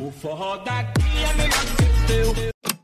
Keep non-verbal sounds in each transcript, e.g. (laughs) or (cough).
O forró daqui é melhor que o teu.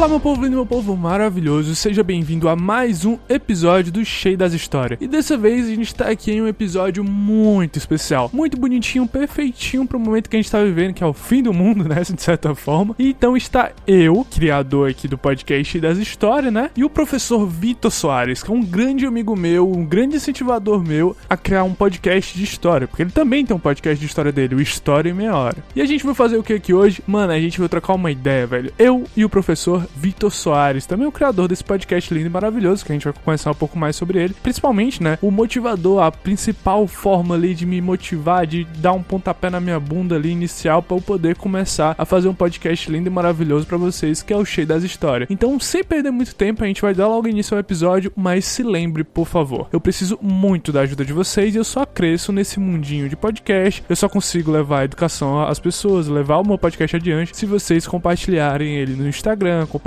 Olá, meu povo lindo, meu povo maravilhoso, seja bem-vindo a mais um episódio do Cheio das Histórias. E dessa vez a gente tá aqui em um episódio muito especial, muito bonitinho, perfeitinho pro momento que a gente tá vivendo, que é o fim do mundo, né, de certa forma. E então está eu, criador aqui do podcast Cheio das Histórias, né, e o professor Vitor Soares, que é um grande amigo meu, um grande incentivador meu a criar um podcast de história, porque ele também tem um podcast de história dele, o História em Meia Hora. E a gente vai fazer o que aqui hoje? Mano, a gente vai trocar uma ideia, velho. Eu e o professor Vitor Soares, também o criador desse podcast lindo e maravilhoso, que a gente vai conversar um pouco mais sobre ele. Principalmente, né, o motivador, a principal forma ali de me motivar, de dar um pontapé na minha bunda ali inicial para eu poder começar a fazer um podcast lindo e maravilhoso para vocês, que é o Cheio das Histórias. Então, sem perder muito tempo, a gente vai dar logo início ao episódio, mas se lembre, por favor, eu preciso muito da ajuda de vocês e eu só cresço nesse mundinho de podcast, eu só consigo levar a educação às pessoas, levar o meu podcast adiante se vocês compartilharem ele no Instagram, compartilharem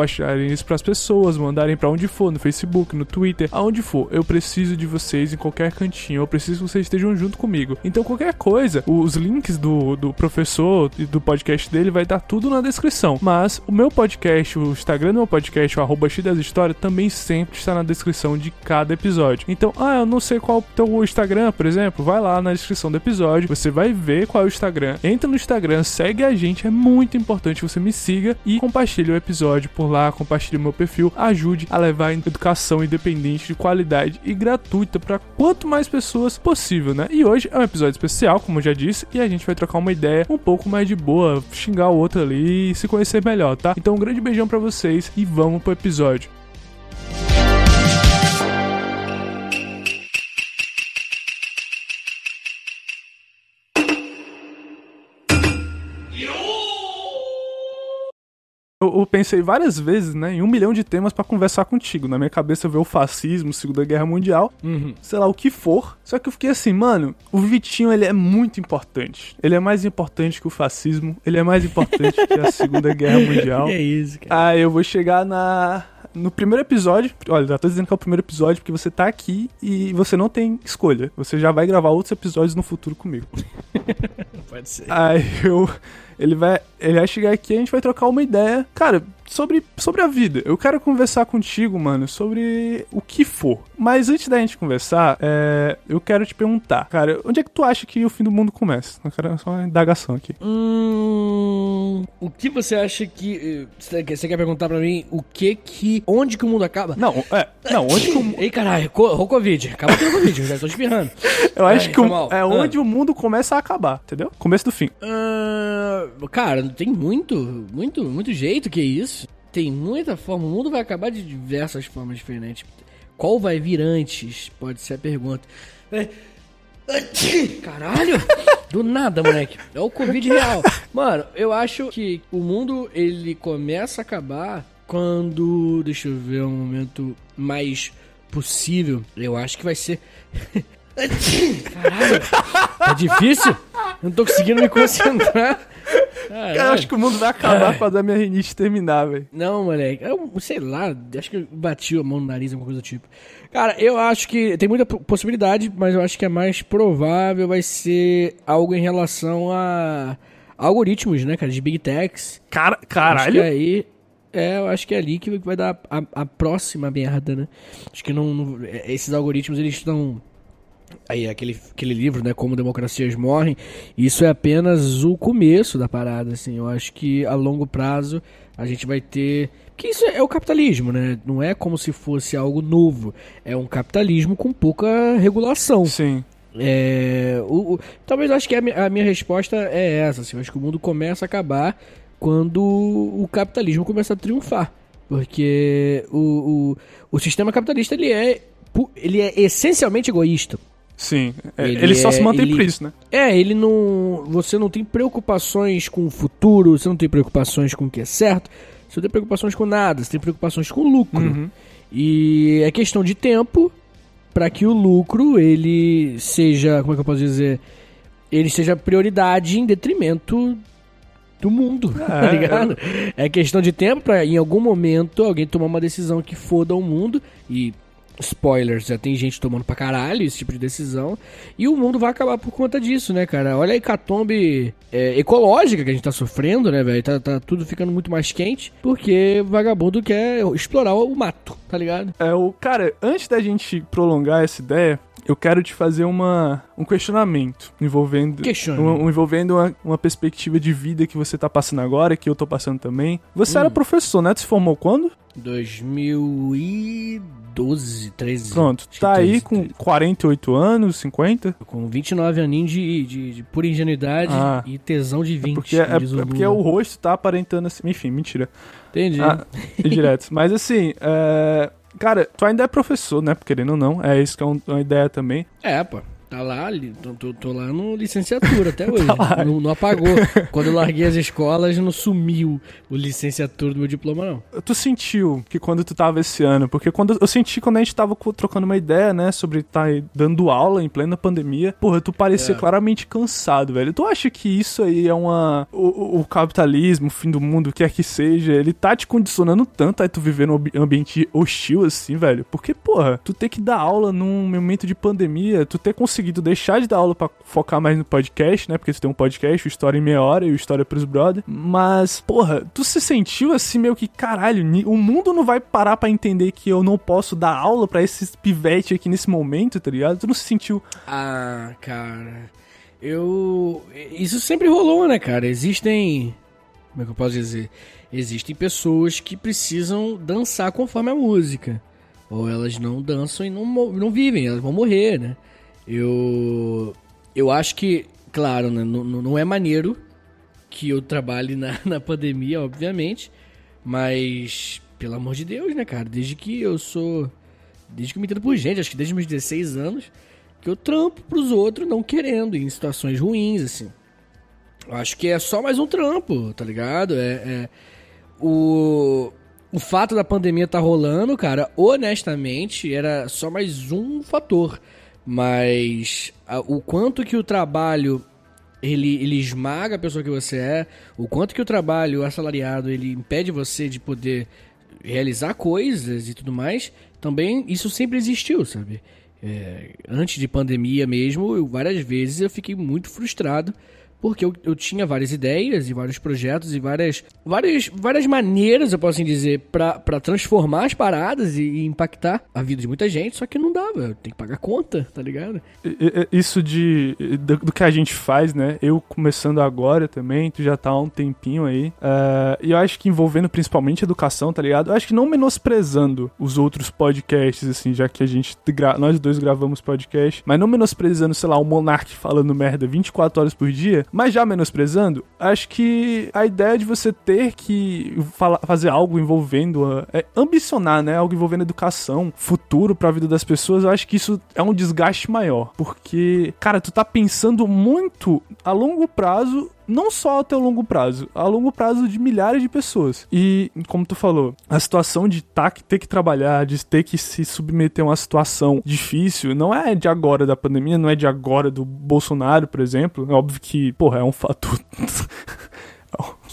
isso pras pessoas, mandarem para onde for, no Facebook, no Twitter, aonde for. Eu preciso de vocês em qualquer cantinho, eu preciso que vocês estejam junto comigo. Então, qualquer coisa, os links do, do professor e do podcast dele vai estar tudo na descrição. Mas o meu podcast, o Instagram do meu podcast, o arroba das Histórias, também sempre está na descrição de cada episódio. Então, ah, eu não sei qual o teu Instagram, por exemplo, vai lá na descrição do episódio, você vai ver qual é o Instagram. Entra no Instagram, segue a gente, é muito importante você me siga e compartilhe o episódio por lá, compartilhe meu perfil, ajude a levar educação independente de qualidade e gratuita para quanto mais pessoas possível, né? E hoje é um episódio especial, como já disse, e a gente vai trocar uma ideia um pouco mais de boa, xingar o outro ali e se conhecer melhor, tá? Então um grande beijão para vocês e vamos pro episódio. Eu, eu pensei várias vezes, né, em um milhão de temas pra conversar contigo. Na minha cabeça veio o fascismo, Segunda Guerra Mundial, sei lá o que for. Só que eu fiquei assim, mano, o Vitinho ele é muito importante. Ele é mais importante que o fascismo, ele é mais importante que a Segunda Guerra (laughs) Mundial. Que é isso, cara. Ah, eu vou chegar na. No primeiro episódio, olha, já tô dizendo que é o primeiro episódio porque você tá aqui e você não tem escolha. Você já vai gravar outros episódios no futuro comigo. (laughs) Pode ser. Aí eu. Ele vai, ele vai chegar aqui e a gente vai trocar uma ideia, cara, sobre, sobre a vida. Eu quero conversar contigo, mano, sobre o que for. Mas antes da gente conversar, é, eu quero te perguntar, cara, onde é que tu acha que o fim do mundo começa? Eu quero só uma indagação aqui. Hum, o que você acha que. Você quer perguntar pra mim o que que. Onde que o mundo acaba? Não, é, não, onde que o, Ei, caralho, o Covid. Acaba com o Covid, eu já tô espirrando. (laughs) eu acho Ai, que o- é Ah. onde o mundo começa a acabar, entendeu? Começo do fim. Ah, cara, tem muito, muito, muito jeito que é isso. Tem muita forma. O mundo vai acabar de diversas formas diferentes. Qual vai vir antes? Pode ser a pergunta. É. Caralho! Do nada, moleque. É o Covid real. Mano, eu acho que o mundo ele começa a acabar quando. Deixa eu ver um momento mais possível. Eu acho que vai ser. Caralho! Tá difícil? Não tô conseguindo me concentrar. Caralho. Eu acho que o mundo vai acabar quando a minha rinite terminar, velho. Não, moleque. Eu sei lá, acho que eu bati a mão no nariz, alguma coisa do tipo. Cara, eu acho que tem muita po- possibilidade, mas eu acho que a mais provável vai ser algo em relação a algoritmos, né, cara, de Big Techs. Cara, Acho caralho. aí. É, eu acho que é ali que vai dar a, a próxima merda, né? Acho que não, não- é, esses algoritmos eles estão aí aquele, aquele livro, né, como democracias morrem, isso é apenas o começo da parada, assim. Eu acho que a longo prazo a gente vai ter que isso é o capitalismo, né? Não é como se fosse algo novo. É um capitalismo com pouca regulação. Sim. É, o, o- talvez eu acho que a, mi- a minha resposta é essa. Assim, eu acho que o mundo começa a acabar quando o capitalismo começa a triunfar. Porque o, o, o sistema capitalista ele é, ele é essencialmente egoísta. Sim. É, Ele ele, só é- se mantém ele- por isso, né? É, ele não. Você não tem preocupações com o futuro, você não tem preocupações com o que é certo, você não tem preocupações com nada, você tem preocupações com o lucro. Uhum. E é questão de tempo para que o lucro ele seja, como é que eu posso dizer, ele seja prioridade em detrimento do mundo, (laughs) tá É, ligado? É questão de tempo pra em algum momento alguém tomar uma decisão que foda o mundo e spoilers, já tem gente tomando pra caralho esse tipo de decisão. E o mundo vai acabar por conta disso, né, cara? Olha a hecatombe é, ecológica que a gente tá sofrendo, né, velho? Tá, tá tudo ficando muito mais quente porque vagabundo quer explorar o mato, tá ligado? É, o cara, antes da gente prolongar essa ideia, eu quero te fazer uma, um questionamento envolvendo, um- um- envolvendo uma, uma perspectiva de vida que você tá passando agora, que eu tô passando também. Você era professor, né? Tu se formou quando? 2012, 13. Pronto, tá aí 13, com 48 anos, 50? Com 29 aninhos de, de, de pura ingenuidade Ah. e tesão de 20. Porque, é, diz o é porque Lula. o rosto tá aparentando assim. Enfim, mentira. Entendi. Ah, direto. (laughs) Mas assim, é, cara, tu ainda é professor, né? Querendo ou não. É isso que é um- uma ideia também. É, pô. Tá lá, tô, tô- tô lá no licenciatura até (laughs) hoje. Tá não, não apagou. Quando eu larguei as escolas, não sumiu o licenciatura do meu diploma, não. Tu sentiu que quando tu tava esse ano? Porque quando eu senti quando a gente tava trocando uma ideia, né, sobre tá aí dando aula em plena pandemia, porra, tu parecia É. claramente cansado, velho. Tu acha que isso aí é uma. O, o- capitalismo, o fim do mundo, o que quer que seja, ele tá te condicionando tanto aí tu viver num ambi- ambiente hostil assim, velho? Porque, porra, tu ter que dar aula num momento de pandemia, tu ter conseguido deixar de dar aula pra focar mais no podcast, né? Porque tu tem um podcast, o História em Meia Hora e o História pros Brother. Mas, porra, tu se sentiu assim meio que, caralho, o mundo não vai parar pra entender que eu não posso dar aula pra esses pivete aqui nesse momento, tá ligado? Tu não se sentiu. Ah, cara. Eu. Isso sempre rolou, né, cara? Existem. Como é que eu posso dizer? Existem pessoas que precisam dançar conforme a música. Ou elas não dançam e não, não vivem, elas vão morrer, né? Eu. Eu acho que, claro, né, não, não é maneiro que eu trabalhe na, (laughs) na pandemia, obviamente. Mas, pelo amor de Deus, né, cara? Desde que eu sou. Desde que eu me entendo por gente, acho que desde meus 16 anos, que eu trampo pros outros não querendo, em situações ruins, assim. Eu acho que é só mais um trampo, tá ligado? É, é- o, o fato da pandemia tá rolando, cara, honestamente, era só mais um fator. Mas a- o quanto que o trabalho ele, ele esmaga a pessoa que você é, o quanto que o trabalho assalariado ele impede você de poder realizar coisas e tudo mais, também isso sempre existiu, sabe? É, antes de pandemia mesmo, eu, várias vezes eu fiquei muito frustrado porque eu, eu tinha várias ideias e vários projetos e várias várias, várias maneiras, eu posso assim dizer, pra transformar as paradas e, e impactar a vida de muita gente, só que não dava, tem que pagar conta, tá ligado? Isso de do, do que a gente faz, né? Eu começando agora também, tu já tá há um tempinho aí. É, e eu acho que envolvendo principalmente educação, tá ligado? Eu acho que não menosprezando os outros podcasts, assim, já que a gente, nós dois gravamos podcast, mas não menosprezando, sei lá, o Monark falando merda 24 horas por dia, mas já menosprezando, acho que a ideia de você ter que fala- fazer algo envolvendo, a- é, ambicionar, né? Algo envolvendo educação, futuro pra vida das pessoas, eu acho que isso é um desgaste maior. Porque, cara, tu tá pensando muito a longo prazo não só até o longo prazo, a longo prazo de milhares de pessoas. E, como tu falou, a situação de tá, ter que trabalhar, de ter que se submeter a uma situação difícil, não é de agora da pandemia, não é de agora do Bolsonaro, por exemplo. É óbvio que, porra, é um fator (laughs)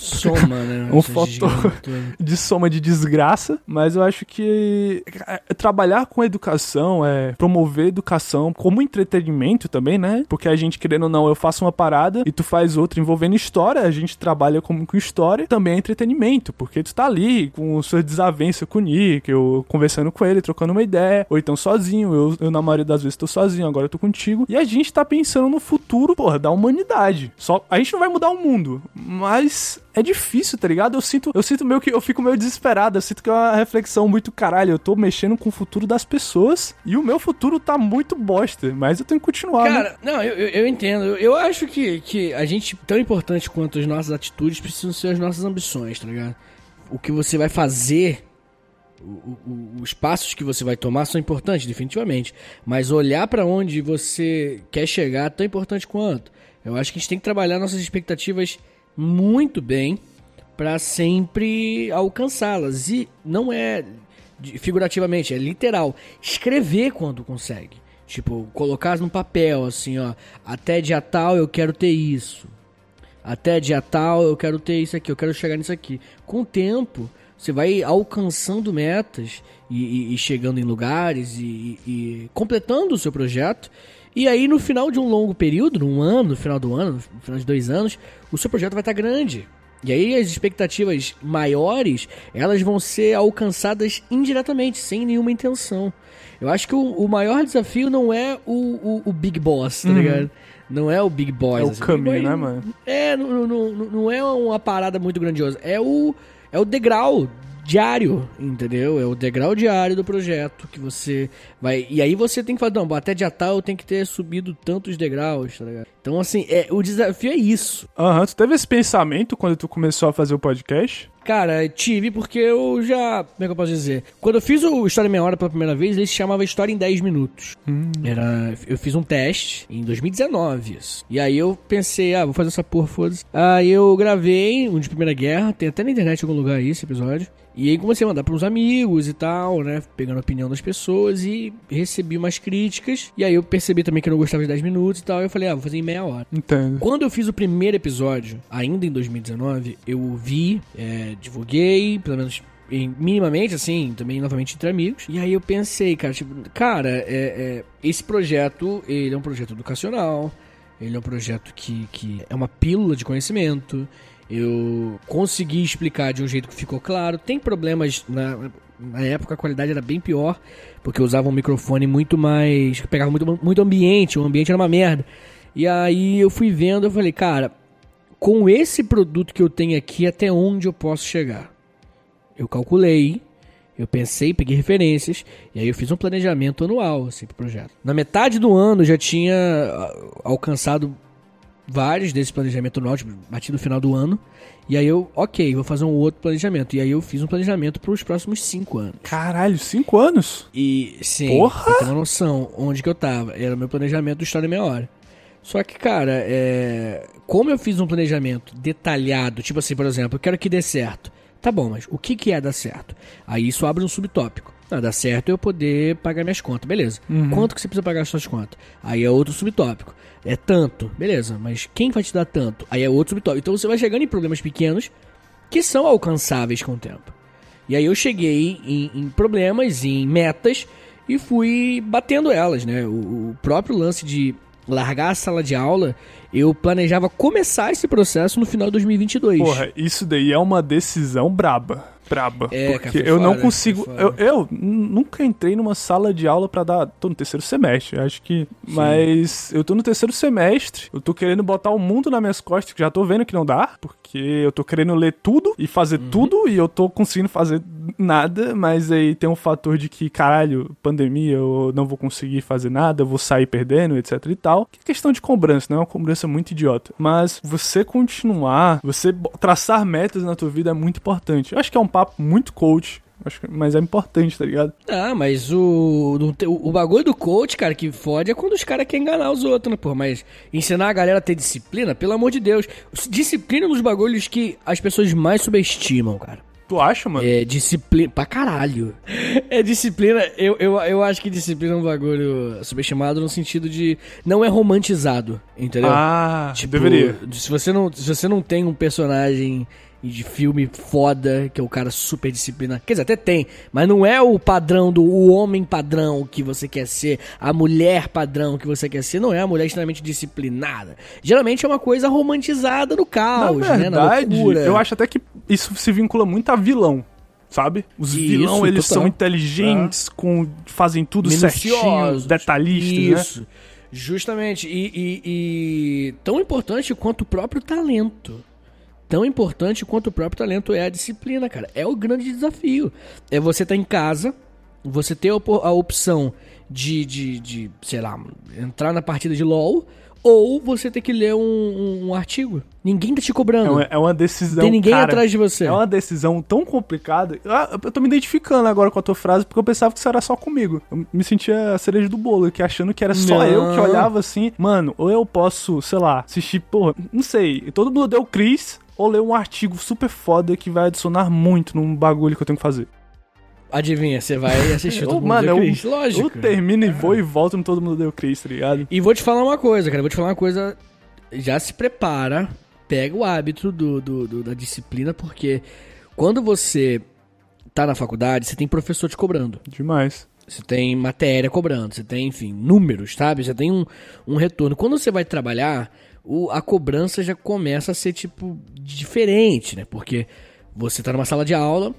Soma, né? (laughs) Um fator. (laughs) de soma de desgraça, mas eu acho que é, trabalhar com educação, é promover educação como entretenimento também, né? Porque a gente, querendo ou não, eu faço uma parada e tu faz outra envolvendo história, a gente trabalha como com história, também é entretenimento, porque tu tá ali com sua desavença com o Nick, eu conversando com ele, trocando uma ideia, ou então sozinho, eu, eu na maioria das vezes tô sozinho, agora eu tô contigo, e a gente tá pensando no futuro, porra, da humanidade. Só, a gente não vai mudar o mundo, mas é difícil, tá ligado? Eu sinto, eu sinto meio que eu fico meio desesperado, eu sinto que é uma reflexão muito caralho, eu tô mexendo com o futuro das pessoas e o meu futuro tá muito bosta, mas eu tenho que continuar, né? Cara, não, eu, eu, entendo. Eu, eu acho que, que a gente, tão importante quanto as nossas atitudes, precisam ser as nossas ambições, tá ligado? O que você vai fazer, o- o- os passos que você vai tomar são importantes, definitivamente. Mas olhar pra onde você quer chegar é tão importante quanto. Eu acho que a gente tem que trabalhar nossas expectativas muito bem pra sempre alcançá-las. E não é figurativamente, é literal. Escrever quando consegue. Tipo, colocar no papel, assim, ó. Até dia tal eu quero ter isso. Até dia tal eu quero ter isso aqui, eu quero chegar nisso aqui. Com o tempo, Você vai alcançando metas e, e- e chegando em lugares e, e completando o seu projeto. E aí, no final de um longo período, num ano, no final do ano, no final de dois anos, o seu projeto vai estar grande. E aí as expectativas maiores, elas vão ser alcançadas indiretamente, sem nenhuma intenção. Eu acho que o, o maior desafio não é o, o, o Big Boss, tá ligado? Não é o Big Boss. É o assim. caminho, Boy né, mano? É, não, não, não, não é uma parada muito grandiosa. É o, é o degrau diário, entendeu? É o degrau diário do projeto que você vai. E aí você tem que falar, não, até dia tal eu tenho que ter subido tantos degraus, tá ligado? Então, assim, é, o desafio é isso. Aham, tu teve esse pensamento quando tu começou a fazer o podcast? Cara, tive porque eu já. Como é que eu posso dizer? Quando eu fiz o História em Meia Hora pela primeira vez, ele se chamava História em 10 Minutos. Era. Eu fiz um teste em 2019. Isso. E aí eu pensei, ah, vou fazer essa porra, foda-se. Aí eu gravei um de Primeira Guerra, tem até na internet em algum lugar aí esse episódio. E aí comecei a mandar pros amigos e tal, né? Pegando a opinião das pessoas e recebi umas críticas. E aí eu percebi também que eu não gostava de 10 minutos e tal. E eu falei, ah, vou fazer em meia hora. Entendo. Quando eu fiz o primeiro episódio, ainda em 2019, eu vi, é, divulguei, pelo menos minimamente, assim, também novamente entre amigos. E aí eu pensei, cara, tipo, cara, é, é, esse projeto, ele é um projeto educacional, ele é um projeto que, que é uma pílula de conhecimento. Eu consegui explicar de um jeito que ficou claro. Tem problemas na, na época a qualidade era bem pior, porque eu usava um microfone muito mais. pegava muito, muito ambiente, o ambiente era uma merda. E aí eu fui vendo, eu falei, cara, com esse produto que eu tenho aqui, até onde eu posso chegar? Eu calculei, eu pensei, peguei referências, e aí eu fiz um planejamento anual, assim, pro projeto. Na metade do ano eu já tinha ah, alcançado vários desse planejamento anual, tipo, bati no final do ano, e aí eu, ok, vou fazer um outro planejamento. E aí eu fiz um planejamento para os próximos cinco anos. Caralho, cinco anos? E sim, Porra! pra ter uma noção onde que eu tava. Era o meu planejamento do História Meia Hora. Só que, cara, é... como eu fiz um planejamento detalhado, tipo assim, por exemplo, eu quero que dê certo. Tá bom, mas o que, que é dar certo? Aí isso abre um subtópico. Ah, dá certo eu poder pagar minhas contas, beleza. Quanto que você precisa pagar as suas contas? Aí é outro subtópico. É tanto, beleza, mas quem vai te dar tanto? Aí é outro subtópico. Então você vai chegando em problemas pequenos que são alcançáveis com o tempo. E aí eu cheguei em, em problemas, em metas e fui batendo elas, né? O, o próprio lance de largar a sala de aula, eu planejava começar esse processo no final de 2022. Porra, isso daí é uma decisão braba. Braba. É, porque eu não foda, consigo. Eu, eu nunca entrei numa sala de aula pra dar. Tô no terceiro semestre, acho que. Mas eu tô no terceiro semestre. Eu tô querendo botar o mundo nas minhas costas, que já tô vendo que não dá. Porque eu tô querendo ler tudo e fazer Uhum. tudo. E eu tô conseguindo fazer nada. Mas aí tem um fator de que, caralho, pandemia, eu não vou conseguir fazer nada, eu vou sair perdendo, etc e tal. Que é questão de cobrança, não é uma cobrança muito idiota. Mas você continuar, você traçar metas na tua vida é muito importante. Eu acho que é um papo muito coach. Acho que, mas é importante, tá ligado? Ah, mas o, o, o bagulho do coach, cara, que fode é quando os caras querem enganar os outros, né, pô? Mas ensinar a galera a ter disciplina, pelo amor de Deus. Disciplina é um dos bagulhos que as pessoas mais subestimam, cara. Tu acha, mano? É disciplina. Pra caralho. É disciplina. Eu, eu, eu acho que disciplina é um bagulho subestimado no sentido de. Não é romantizado, entendeu? Ah, Tipo, deveria. Se você, não, se você não tem um personagem de filme foda, que é o cara super disciplinado. Quer dizer, até tem, mas não é o padrão do o homem padrão que você quer ser, a mulher padrão que você quer ser, não é a mulher extremamente disciplinada. Geralmente é uma coisa romantizada no caos, na né? Na verdade, loucura. eu acho até que isso se vincula muito a vilão. Sabe? Os Isso, vilão, eles total. são inteligentes, com, fazem tudo certinho, detalhistas, né? Isso. Justamente. E, e- e tão importante quanto o próprio talento. Tão importante quanto o próprio talento é a disciplina, cara. É o grande desafio. É você estar em casa, você ter a opção de, de, de, sei lá, entrar na partida de LOL, ou você ter que ler um, um- um artigo. Ninguém tá te É cobrando. uma, é uma decisão. Tem ninguém cara, atrás de você. É uma decisão tão complicada. Ah, Eu tô me identificando agora com a tua frase porque eu pensava que isso era só comigo. Eu me sentia a cereja do bolo, aqui achando que era só Não. eu que olhava assim. Mano, ou eu posso, sei lá, assistir, porra, não sei. Todo mundo deu Chris. Ou ler um artigo super foda que vai adicionar muito num bagulho que eu tenho que fazer. Adivinha, você vai assistir (laughs) Eu, todo mundo mano, deu eu, Chris. Lógico. eu termino e vou e volto no Todo Mundo Deu Chris, tá ligado? E vou te falar uma coisa, cara. Vou te falar uma coisa. Já se prepara, pega o hábito do, do- do- da disciplina, porque quando você tá na faculdade, você tem professor te cobrando. Demais. Você tem matéria cobrando, você tem, enfim, números, sabe? Você tem um, um retorno. Quando você vai trabalhar, o, a cobrança já começa a ser, tipo, diferente, né? Porque você tá numa sala de aula,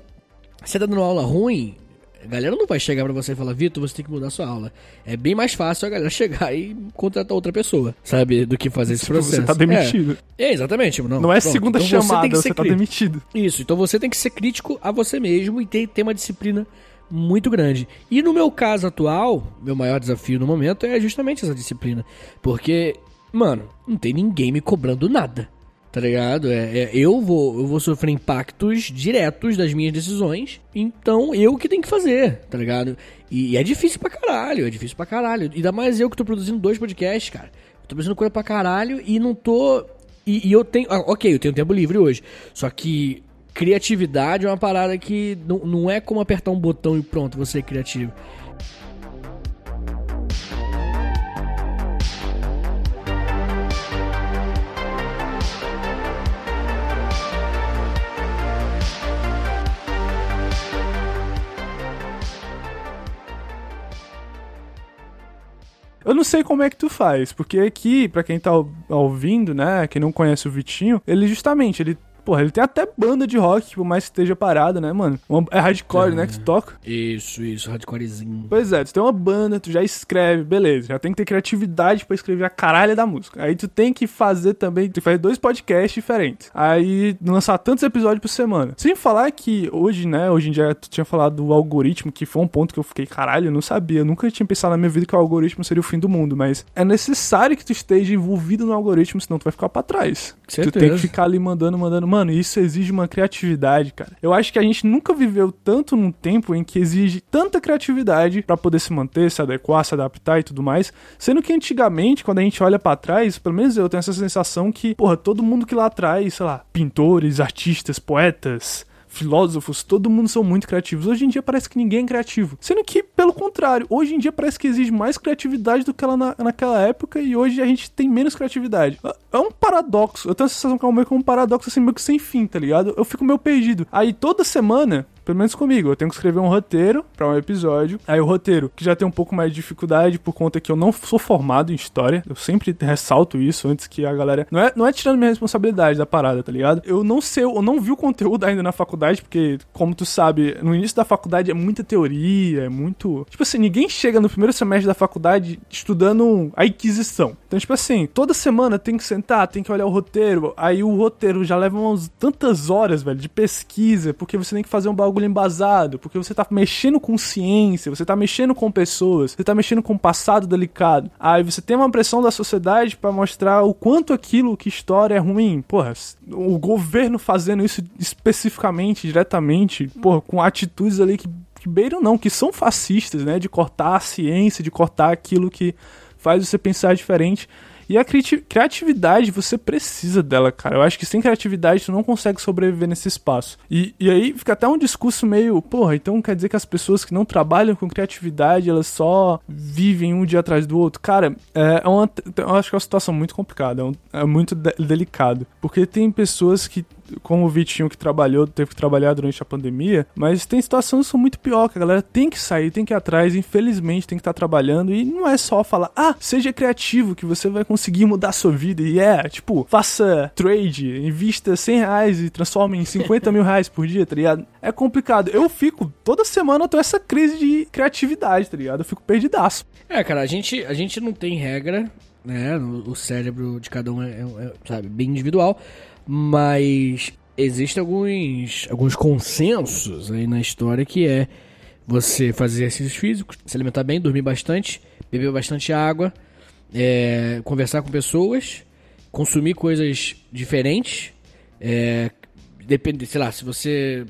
você tá dando aula ruim, a galera não vai chegar pra você e falar, Vitor, você tem que mudar sua aula. É bem mais fácil a galera chegar e contratar outra pessoa, sabe? Do que fazer esse Tipo, processo. você tá demitido. É, é, exatamente. Tipo, não, Não é pronto. segunda Então você chamada, tem que você, ser tá demitido. Isso, então você tem que ser crítico a você mesmo e ter, ter uma disciplina muito grande. E no meu caso atual, meu maior desafio no momento é justamente essa disciplina. Porque, mano, não tem ninguém me cobrando nada. Tá ligado? É, é- eu, vou, eu vou sofrer impactos diretos das minhas decisões. Então eu que tenho que fazer, tá ligado? E, é difícil pra caralho, é difícil pra caralho. Ainda mais eu que tô produzindo dois podcasts, cara. Eu tô produzindo coisa pra caralho e não tô. E, e eu tenho. ah, ok, eu tenho tempo livre hoje. Só que criatividade é uma parada que não, não é como apertar um botão e pronto, você é criativo. Eu não sei como é que tu faz, porque aqui, pra quem tá ou- ouvindo, né, quem não conhece o Vitinho, ele justamente, ele, porra, ele tem até banda de rock, por mais que esteja parado, né, mano? Uma- é hardcore, né, que tu toca. Isso, isso, hardcorezinho. Pois é, tu tem uma banda, tu já escreve, beleza, já tem que ter criatividade pra escrever a caralha da música. Aí tu tem que fazer também, tu faz dois podcasts diferentes. Aí lançar tantos episódios por semana. Sem falar que hoje, né, hoje em dia tu tinha falado do algoritmo, que foi um ponto que eu fiquei, caralho, eu não sabia, eu nunca tinha pensado na minha vida que o algoritmo seria o fim do mundo, mas é necessário que tu esteja envolvido no algoritmo, senão tu vai ficar pra trás. Tu tem Certeza. que ficar ali mandando, mandando. Mano, isso exige uma criatividade, cara. Eu acho que a gente nunca viveu tanto num tempo em que exige tanta criatividade pra poder se manter, se adequar, se adaptar e tudo mais. Sendo que antigamente, quando a gente olha pra trás, pelo menos eu tenho essa sensação que, porra, todo mundo que lá atrás, sei lá, pintores, artistas, poetas, filósofos, todo mundo são muito criativos. Hoje em dia parece que ninguém é criativo. Sendo que, pelo contrário, hoje em dia parece que exige mais criatividade do que ela na, naquela época e hoje a gente tem menos criatividade. É- É um paradoxo. Eu tenho a sensação que é meio que um paradoxo assim, meio que sem fim, tá ligado? Eu fico meio perdido. Aí toda semana. Pelo menos comigo, eu tenho que escrever um roteiro pra um episódio. Aí o roteiro, que já tem um pouco mais de dificuldade por conta que eu não sou formado em história. Eu sempre ressalto isso antes que a galera. Não é, não é tirando minha responsabilidade da parada, tá ligado? Eu não sei, eu não vi o conteúdo ainda na faculdade, porque, como tu sabe, no início da faculdade é muita teoria, é muito. Tipo assim, ninguém chega no primeiro semestre da faculdade estudando a Inquisição. Então, tipo assim, toda semana tem que sentar, tem que olhar o roteiro. Aí o roteiro já leva umas tantas horas, velho, de pesquisa, porque você tem que fazer um bagulho embasado, porque você tá mexendo com ciência, você tá mexendo com pessoas, você tá mexendo com um passado delicado. Aí você tem uma pressão da sociedade pra mostrar o quanto aquilo que história é ruim. Porra, o governo fazendo isso especificamente, diretamente, porra, com atitudes ali que, que beiram não, que são fascistas, né? De cortar a ciência, de cortar aquilo que faz você pensar diferente. E a criati- criatividade, você precisa dela, cara. Eu acho que sem criatividade tu não consegue sobreviver nesse espaço. E, e aí fica até um discurso meio, porra, então quer dizer que as pessoas que não trabalham com criatividade, elas só vivem um dia atrás do outro. Cara, é uma, eu acho que é uma situação muito complicada, é, um- é muito de- delicado. Porque tem pessoas que como o Vitinho que trabalhou, teve que trabalhar durante a pandemia, mas tem situações que são muito pior, que a galera tem que sair, tem que ir atrás, infelizmente tem que estar trabalhando, e não é só falar, ah, seja criativo que você vai conseguir mudar sua vida, e é, tipo, faça trade, invista 100 reais e transforme em 50 mil reais por dia, tá ligado? É complicado. Eu fico, toda semana eu tô essa crise de criatividade, tá ligado? Eu fico perdidaço. É, cara, a gente, a gente não tem regra, né? O o cérebro de cada um é, é- é, sabe, bem individual, mas existem alguns, alguns consensos aí na história que é você fazer exercícios físicos, se alimentar bem, dormir bastante, beber bastante água, é, conversar com pessoas, consumir coisas diferentes, é, depende, sei lá, se você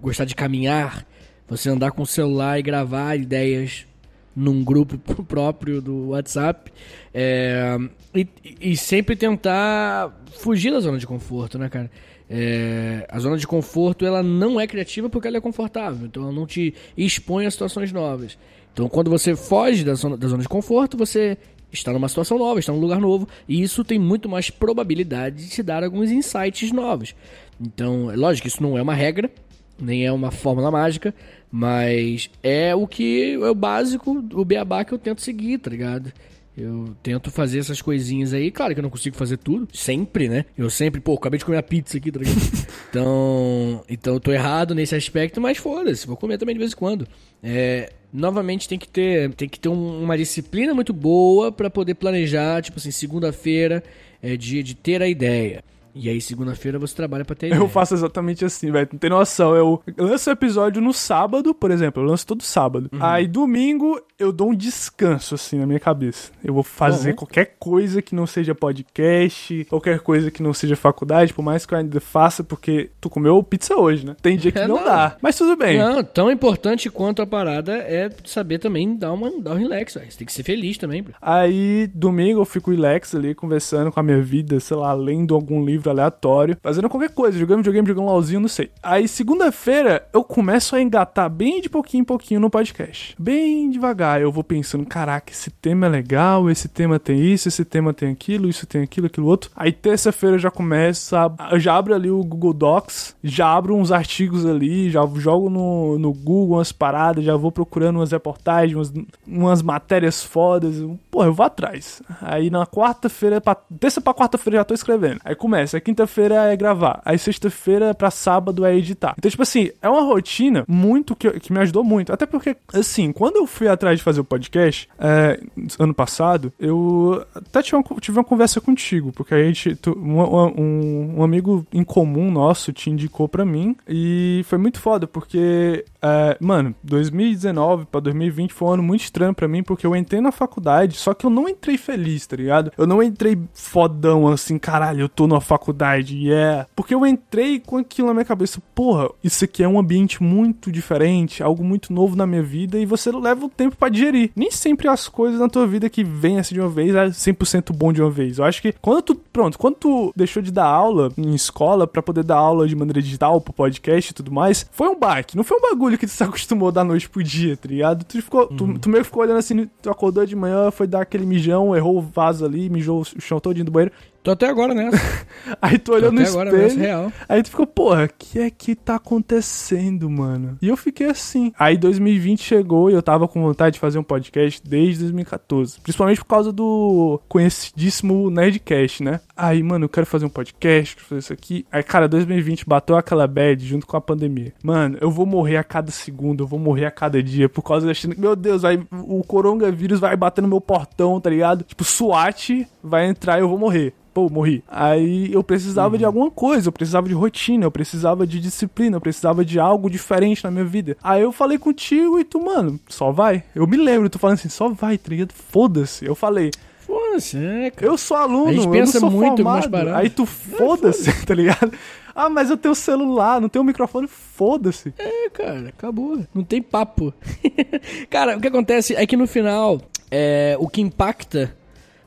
gostar de caminhar, você andar com o celular e gravar ideias num grupo (laughs) próprio do WhatsApp é, e, e sempre tentar fugir da zona de conforto, né, cara? É, a zona de conforto ela não é criativa porque ela é confortável, então ela não te expõe a situações novas. Então, quando você foge da zona, da zona de conforto, você está numa situação nova, está num lugar novo, e isso tem muito mais probabilidade de te dar alguns insights novos. Então, é lógico que isso não é uma regra, nem é uma fórmula mágica, mas é o que é o básico, o beabá que eu tento seguir, tá ligado? Eu tento fazer essas coisinhas aí. Claro que eu não consigo fazer tudo, sempre, né? Eu sempre, pô, acabei de comer a pizza aqui, tá ligado? (laughs) então, então eu tô errado nesse aspecto, mas foda-se, vou comer também de vez em quando. É, novamente tem que ter, tem que ter um- uma disciplina muito boa pra poder planejar, tipo assim, segunda-feira é dia de ter a ideia. E aí segunda-feira você trabalha pra ter ideia. Eu faço exatamente assim, velho. Não tem noção. Eu lanço o episódio no sábado, por exemplo. Eu lanço todo sábado. Uhum. Aí domingo eu dou um descanso, assim, na minha cabeça. Eu vou fazer Uhum. qualquer coisa que não seja podcast, qualquer coisa que não seja faculdade, por mais que eu ainda faça, porque tu comeu pizza hoje, né? Tem dia que É, não, não. dá. Mas tudo bem. Não, tão importante quanto a parada é saber também dar, uma, dar um relax, velho. Você tem que ser feliz também, bro. Aí, domingo, eu fico relax ali, conversando com a minha vida, sei lá, lendo algum livro aleatório, fazendo qualquer coisa, jogando videogame, jogando LOLzinho, não sei. Aí, segunda-feira, eu começo a engatar bem de pouquinho em pouquinho no podcast. Bem devagar, eu vou pensando, caraca, esse tema é legal, esse tema tem isso, esse tema tem aquilo, isso tem aquilo, aquilo outro. Aí, terça-feira, já começo a... Eu já abro ali o Google Docs, já abro uns artigos ali, já jogo no, no Google umas paradas, já vou procurando umas reportagens, umas, umas matérias fodas. Pô, eu vou atrás. Aí na quarta-feira, terça pra quarta-feira já tô escrevendo. Aí começa, aí quinta-feira é gravar. Aí sexta-feira pra sábado é editar. Então, tipo assim, é uma rotina muito que, que me ajudou muito. Até porque, assim, quando eu fui atrás de fazer o podcast, é, ano passado, eu até tive uma, tive uma conversa contigo, porque a gente, tu- um, um- um amigo em comum nosso te indicou pra mim e foi muito foda, porque, é, mano, 2019 pra 2020 foi um ano muito estranho pra mim, porque eu entrei na faculdade, só que eu não entrei feliz, tá ligado? Eu não entrei fodão assim, caralho, eu tô numa faculdade, yeah. Porque eu entrei com aquilo na minha cabeça, porra, isso aqui é um ambiente muito diferente, algo muito novo na minha vida e você leva o tempo pra digerir. Nem sempre as coisas na tua vida que vêm assim de uma vez é 100% bom de uma vez. Eu acho que quando tu, pronto, quando tu deixou de dar aula em escola pra poder dar aula de maneira digital pro podcast e tudo mais, foi um baque. Não foi um bagulho que tu se acostumou da noite pro dia, tá ligado? Tu, ficou, tu, tu meio que ficou olhando assim, tu acordou de manhã, foi dar aquele mijão, errou o vaso ali, mijou o chão todinho do banheiro. Tô até agora nessa. (laughs) Aí tu olhou Tô até agora espelho. nessa real. Aí tu ficou, porra, o que é que tá acontecendo, mano? E eu fiquei assim. Aí 2020 chegou e eu tava com vontade de fazer um podcast desde 2014. Principalmente por causa do conhecidíssimo Nerdcast, né? Aí, mano, eu quero fazer um podcast, quero fazer isso aqui. Aí, cara, 2020 bateu aquela bad junto com a pandemia. Mano, eu vou morrer a cada segundo, eu vou morrer a cada dia por causa da China. Meu Deus, aí o coronavírus vai bater no meu portão, tá ligado? Tipo, SWAT vai entrar e eu vou morrer. Pô, morri. Aí eu precisava de alguma coisa, eu precisava de rotina, eu precisava de disciplina, eu precisava de algo diferente na minha vida. Aí eu falei contigo e tu, mano, só vai. Eu me lembro, tu falando assim, só vai, tá ligado? Foda-se. Eu falei, Foda-se, é, cara. eu sou aluno, A gente eu pensa não sou muito formado. algumas paradas. Aí tu, foda-se, (laughs) tá ligado? Ah, mas eu tenho celular, não tenho microfone, foda-se. É, cara, acabou. Não tem papo. (laughs) cara, o que acontece é que no final, é, o que impacta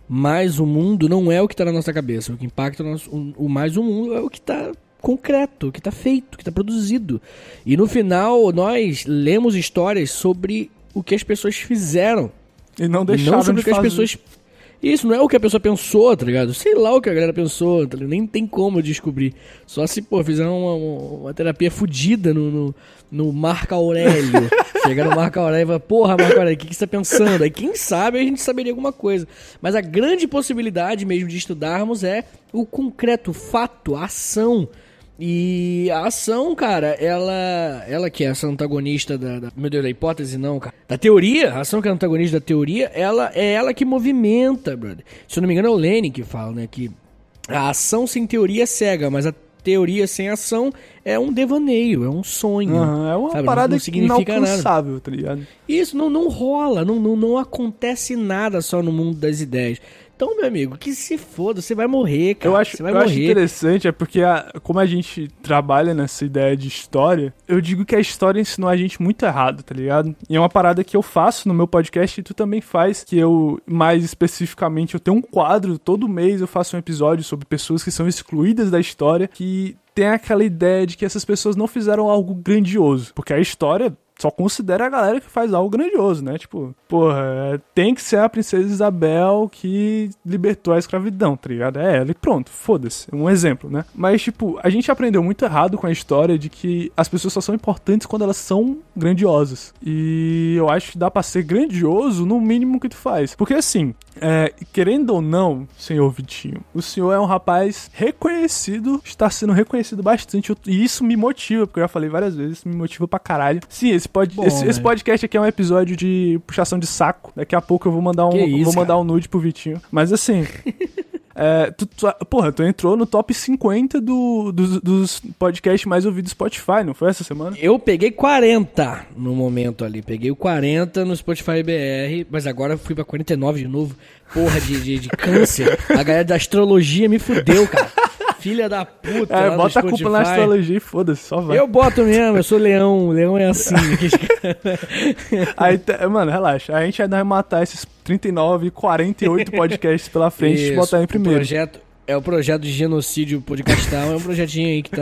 mais o mundo não é o que tá na nossa cabeça. O que impacta o, nosso- o- o mais o mundo é o que tá concreto, o que tá feito, o que tá produzido. E no final, nós lemos histórias sobre o que as pessoas fizeram. E não E deixaram não sobre de o que as fazer. Isso não é o que a pessoa pensou, tá ligado? Sei lá o que a galera pensou, tá? Nem tem como eu descobrir. Só se, pô, fizeram uma, uma- terapia fodida no, no, no Marco Aurélio. (laughs) Chegaram no Marco Aurélio e falaram, porra, Marco Aurélio, o que, que você tá pensando? Aí quem sabe a gente saberia alguma coisa. Mas a grande possibilidade mesmo de estudarmos é o concreto, o fato, a ação. E a ação, cara, ela ela que é essa antagonista da, da- meu Deus, da hipótese não, cara. Da teoria, a ação que é antagonista da teoria, ela é ela que movimenta, brother. Se eu não me engano é o Lenin que fala, né, que a ação sem teoria é cega, mas a teoria sem ação é um devaneio, é um sonho. Aham, é uma sabe? parada não significa nada. inalcançável, tá ligado? Isso não, não rola, não, não, não acontece nada só no mundo das ideias. Então, meu amigo, que se foda, você vai morrer, cara. Eu acho, você vai eu acho morrer. interessante, é porque a- como a gente trabalha nessa ideia de história, eu digo que a história ensinou a gente muito errado, tá ligado? E é uma parada que eu faço no meu podcast e tu também faz, que eu, mais especificamente, eu tenho um quadro, todo mês eu faço um episódio sobre pessoas que são excluídas da história, que tem aquela ideia de que essas pessoas não fizeram algo grandioso. Porque a história só considera a galera que faz algo grandioso, né? Tipo, porra, é, tem que ser a princesa Isabel que libertou a escravidão, tá ligado? É ela e pronto, foda-se. Um exemplo, né? Mas, tipo, a gente aprendeu muito errado com a história de que as pessoas só são importantes quando elas são grandiosas. E eu acho que dá pra ser grandioso no mínimo que tu faz. Porque, assim, é, querendo ou não, senhor Vitinho, o senhor é um rapaz reconhecido, está sendo reconhecido bastante, e isso me motiva, porque eu já falei várias vezes, isso me motiva pra caralho. Sim, esse, pod, Bom, esse, esse né? podcast aqui é um episódio de puxação de saco. Daqui a pouco eu vou mandar um, isso, vou mandar cara? um nude pro Vitinho. Mas assim. (laughs) É, tu, tu- porra, tu entrou no top 50 do, dos, dos podcasts mais ouvidos do Spotify, não foi essa semana? Eu peguei 40 no momento ali. Peguei o 40 no Spotify BR, mas agora fui pra 49 de novo. Porra de, de, de câncer. A galera da astrologia me fudeu, cara. Filha da puta. É, bota a culpa na astrologia e foda-se, só vai. Eu boto mesmo, eu sou leão. Leão é assim. (laughs) Aí, mano, relaxa. A gente ainda vai matar esses 39, 48 podcasts pela frente e botar em o primeiro. projeto, é o projeto de genocídio podcastal, é um projetinho aí que tá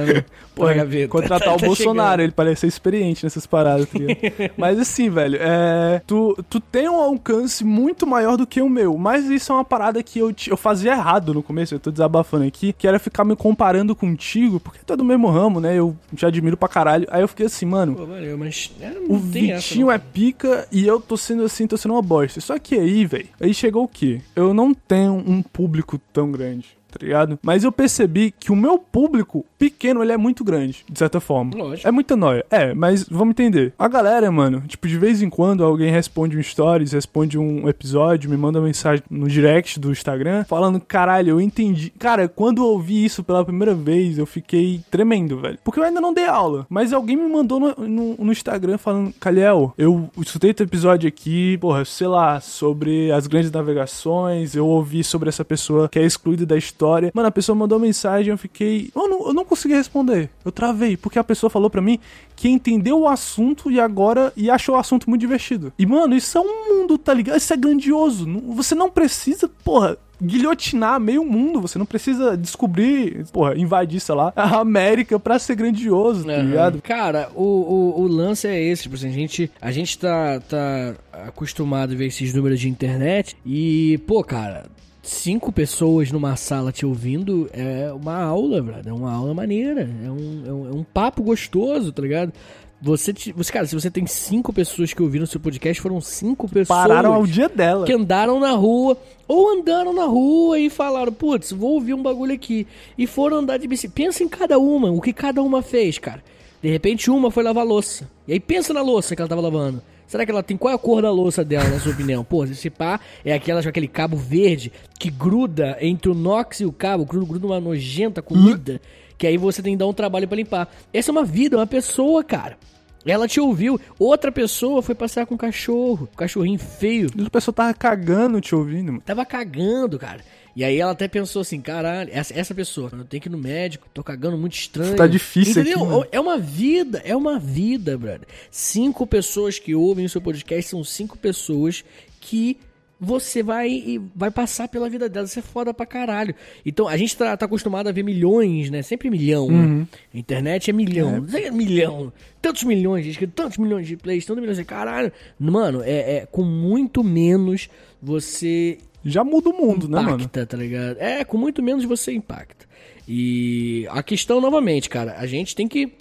Pô, (laughs) na gaveta. contratar (laughs) o Tá Bolsonaro, chegando. ele parece ser experiente nessas paradas, tá? (laughs) Mas assim, velho, é, tu, tu tem um alcance muito maior do que o meu, mas isso é uma parada que eu, eu fazia errado no começo, eu tô desabafando aqui, que era ficar me comparando contigo, porque tu é do mesmo ramo, né, eu te admiro pra caralho, aí eu fiquei assim, mano, Pô, valeu, mas é, não o tem essa, Vitinho não. é pica e eu tô sendo assim, tô sendo uma bosta. Só que aí, velho, aí chegou o quê? Eu não tenho um público tão grande, tá ligado? Mas eu percebi que o meu público pequeno, ele é muito grande, de certa forma. Lógico. É muita noia. É, mas vamos entender. A galera, mano, tipo, de vez em quando alguém responde um stories, responde um episódio, me manda mensagem no direct do Instagram, falando, caralho, eu entendi. Cara, quando eu ouvi isso pela primeira vez, eu fiquei tremendo, velho. Porque eu ainda não dei aula. Mas alguém me mandou no, no, no Instagram falando, Calhel, eu escutei teu episódio aqui, porra, sei lá, sobre as grandes navegações, eu ouvi sobre essa pessoa que é excluída da história. Mano, a pessoa mandou mensagem, eu fiquei. Eu não, eu não consegui responder. Eu travei, porque a pessoa falou pra mim que entendeu o assunto e agora. e achou o assunto muito divertido. E, mano, isso é um mundo, tá ligado? Isso é grandioso. Você não precisa, porra. Guilhotinar meio mundo, você não precisa descobrir, porra, invadir, sei lá, a América pra ser grandioso, tá Aham. ligado? Cara, o, o, o lance é esse, tipo assim, a gente, a gente tá, tá acostumado a ver esses números de internet e, pô, cara, cinco pessoas numa sala te ouvindo é uma aula, brother, é uma aula maneira, é um, é um, é um papo gostoso, tá ligado? Você, te, você, cara, se você tem cinco pessoas que ouviram seu podcast, foram cinco pessoas Pararam ao dia dela. que andaram na rua ou andaram na rua e falaram, putz, vou ouvir um bagulho aqui. E foram andar de bicicleta. Pensa em cada uma, o que cada uma fez, cara. De repente uma foi lavar louça. E aí pensa na louça que ela tava lavando. Será que ela tem qual é a cor da louça dela, na sua opinião? Pô, esse pá é aquela com aquele cabo verde que gruda entre o nox e o cabo, gruda, gruda uma nojenta comida, que aí você tem que dar um trabalho pra limpar. Essa é uma vida, uma pessoa, cara. Ela te ouviu. Outra pessoa foi passear com um cachorro, um cachorrinho feio. A pessoa tava cagando te ouvindo, mano. Tava cagando, cara. E aí ela até pensou assim, caralho, essa, essa pessoa, eu tenho que ir no médico, tô cagando muito estranho. Tá difícil Entendeu? aqui, mano. é uma vida, é uma vida, brother. Cinco pessoas que ouvem o seu podcast são cinco pessoas que você vai e vai passar pela vida delas. Isso é foda pra caralho. Então, a gente tá, tá acostumado a ver milhões, né? Sempre milhão. Uhum. né? Internet é milhão. É. milhão. Tantos milhões de inscritos, tantos milhões de plays, tantos milhões de... Caralho. Mano, é, é com muito menos você Já muda o mundo, né, mano? impacta, tá ligado? É, com muito menos você impacta. E a questão, novamente, cara, a gente tem que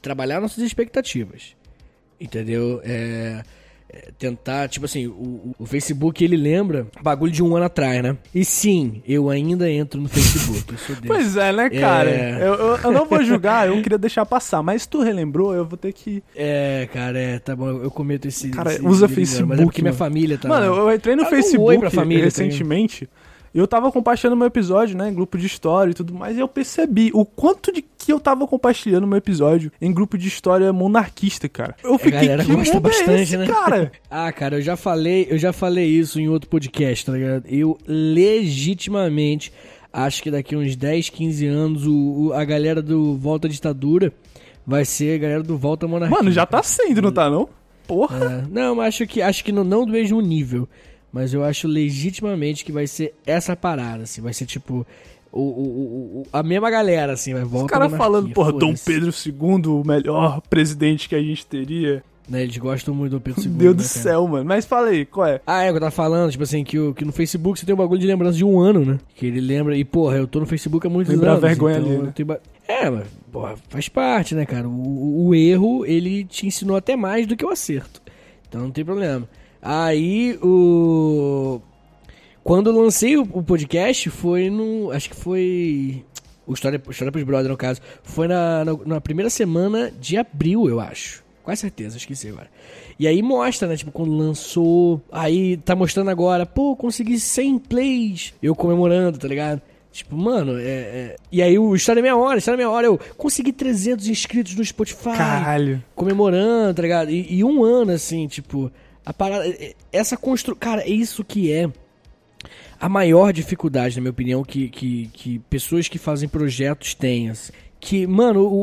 trabalhar nossas expectativas. Entendeu? É, tentar, tipo assim, o, o- Facebook ele lembra bagulho de um ano atrás, né? E sim, eu ainda entro no Facebook. (laughs) Pois é, né, cara? É. Eu, eu, eu não vou julgar, eu queria deixar passar. Mas se tu relembrou, eu vou ter que. É, cara, é, tá bom, eu cometo esse. Cara, esse usa delírio, Facebook. Mas é porque minha mano. família tá. Mano, eu, entrei no Ah, um Facebook família, tá recentemente. E eu tava compartilhando meu episódio, né? Em grupo de história e tudo mais. E eu percebi o quanto de que eu tava compartilhando meu episódio em grupo de história monarquista, cara. Eu fiquei galera que gosta é bastante, esse, né? cara. (laughs) Ah, cara, eu já falei, eu já falei isso em outro podcast, tá ligado? Eu legitimamente acho que daqui uns 10, 15 anos o, o- a galera do Volta à Ditadura vai ser a galera do Volta à Monarquia. Mano, já tá sendo, não tá não? Porra. É, não, mas acho que acho que não, não do mesmo nível, mas eu acho legitimamente que vai ser essa parada, assim, vai ser tipo o, o- o- a mesma galera, assim, vai voltar. Os caras falando, porra, Dom Pedro II, o melhor presidente que a gente teria. Né? Eles gostam muito do Pedro II. Meu Deus do né, cara? céu, mano. Mas fala aí, qual é? Ah, é, eu tava falando, tipo assim, que, o- que no Facebook você tem um bagulho de lembrança de um ano, né? Que ele lembra, e porra, eu tô no Facebook há muitos Lembrar a anos. vergonha então ali, né? tenho É, mas, porra, faz parte, né, cara? O, o- o erro, ele te ensinou até mais do que o acerto. Então não tem problema. Aí, o... Quando eu lancei o, o podcast, foi no... Acho que foi... O História, o História pros Brother, no caso. Foi na, na, na primeira semana de abril, eu acho. Quase certeza, esqueci agora. E aí mostra, né? Tipo, quando lançou. Aí tá mostrando agora, pô, consegui 100 plays. Eu comemorando, tá ligado? Tipo, mano, é. é- E aí o História é Meia Hora, História é Meia Hora, eu consegui 300 inscritos no Spotify. Caralho. Comemorando, tá ligado? E, e um ano, assim, tipo. A parada. é- Essa construção. Cara, é isso que é a maior dificuldade, na minha opinião, que, que, que pessoas que fazem projetos têm. assim. Que, mano, o,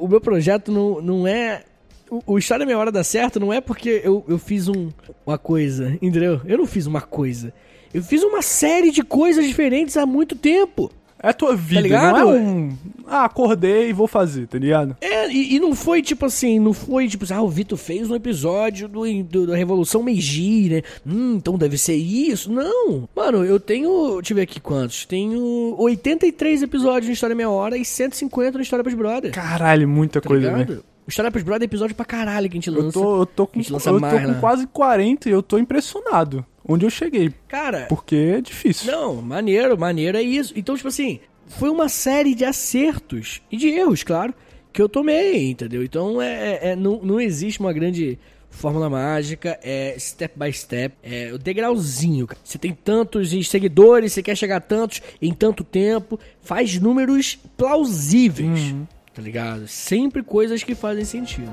o, o meu projeto não, não é. O, o História Meia Hora dá certo não é porque eu, eu fiz um, uma coisa, entendeu? Eu não fiz uma coisa. Eu fiz uma série de coisas diferentes há muito tempo. É a tua vida, ligado? não é um... Ah, acordei e vou fazer, tá ligado? É, e, e não foi tipo assim, não foi tipo assim, ah, o Vitor fez um episódio do, do- da Revolução Meiji, né? Hum, então deve ser isso. Não. Mano, eu tenho. Deixa eu ver aqui quantos. Tenho 83 episódios no História Meia Hora e 150 no História pros Brother. Caralho, muita Tá coisa, ligado? velho. O História pros Brother é episódio pra caralho que a gente Eu lança. tô, eu tô com, eu tô mais, com né? quase 40 e eu tô impressionado. Onde eu cheguei. Cara, Porque é difícil. Não, maneiro, maneiro é isso. Então, tipo assim, foi uma série de acertos e de erros, claro, que eu tomei, entendeu? Então, é, é- é- não, não existe uma grande fórmula mágica, é step by step, é o degrauzinho. Você tem tantos seguidores, você quer chegar a tantos em tanto tempo, faz números plausíveis, tá ligado? Sempre coisas que fazem sentido.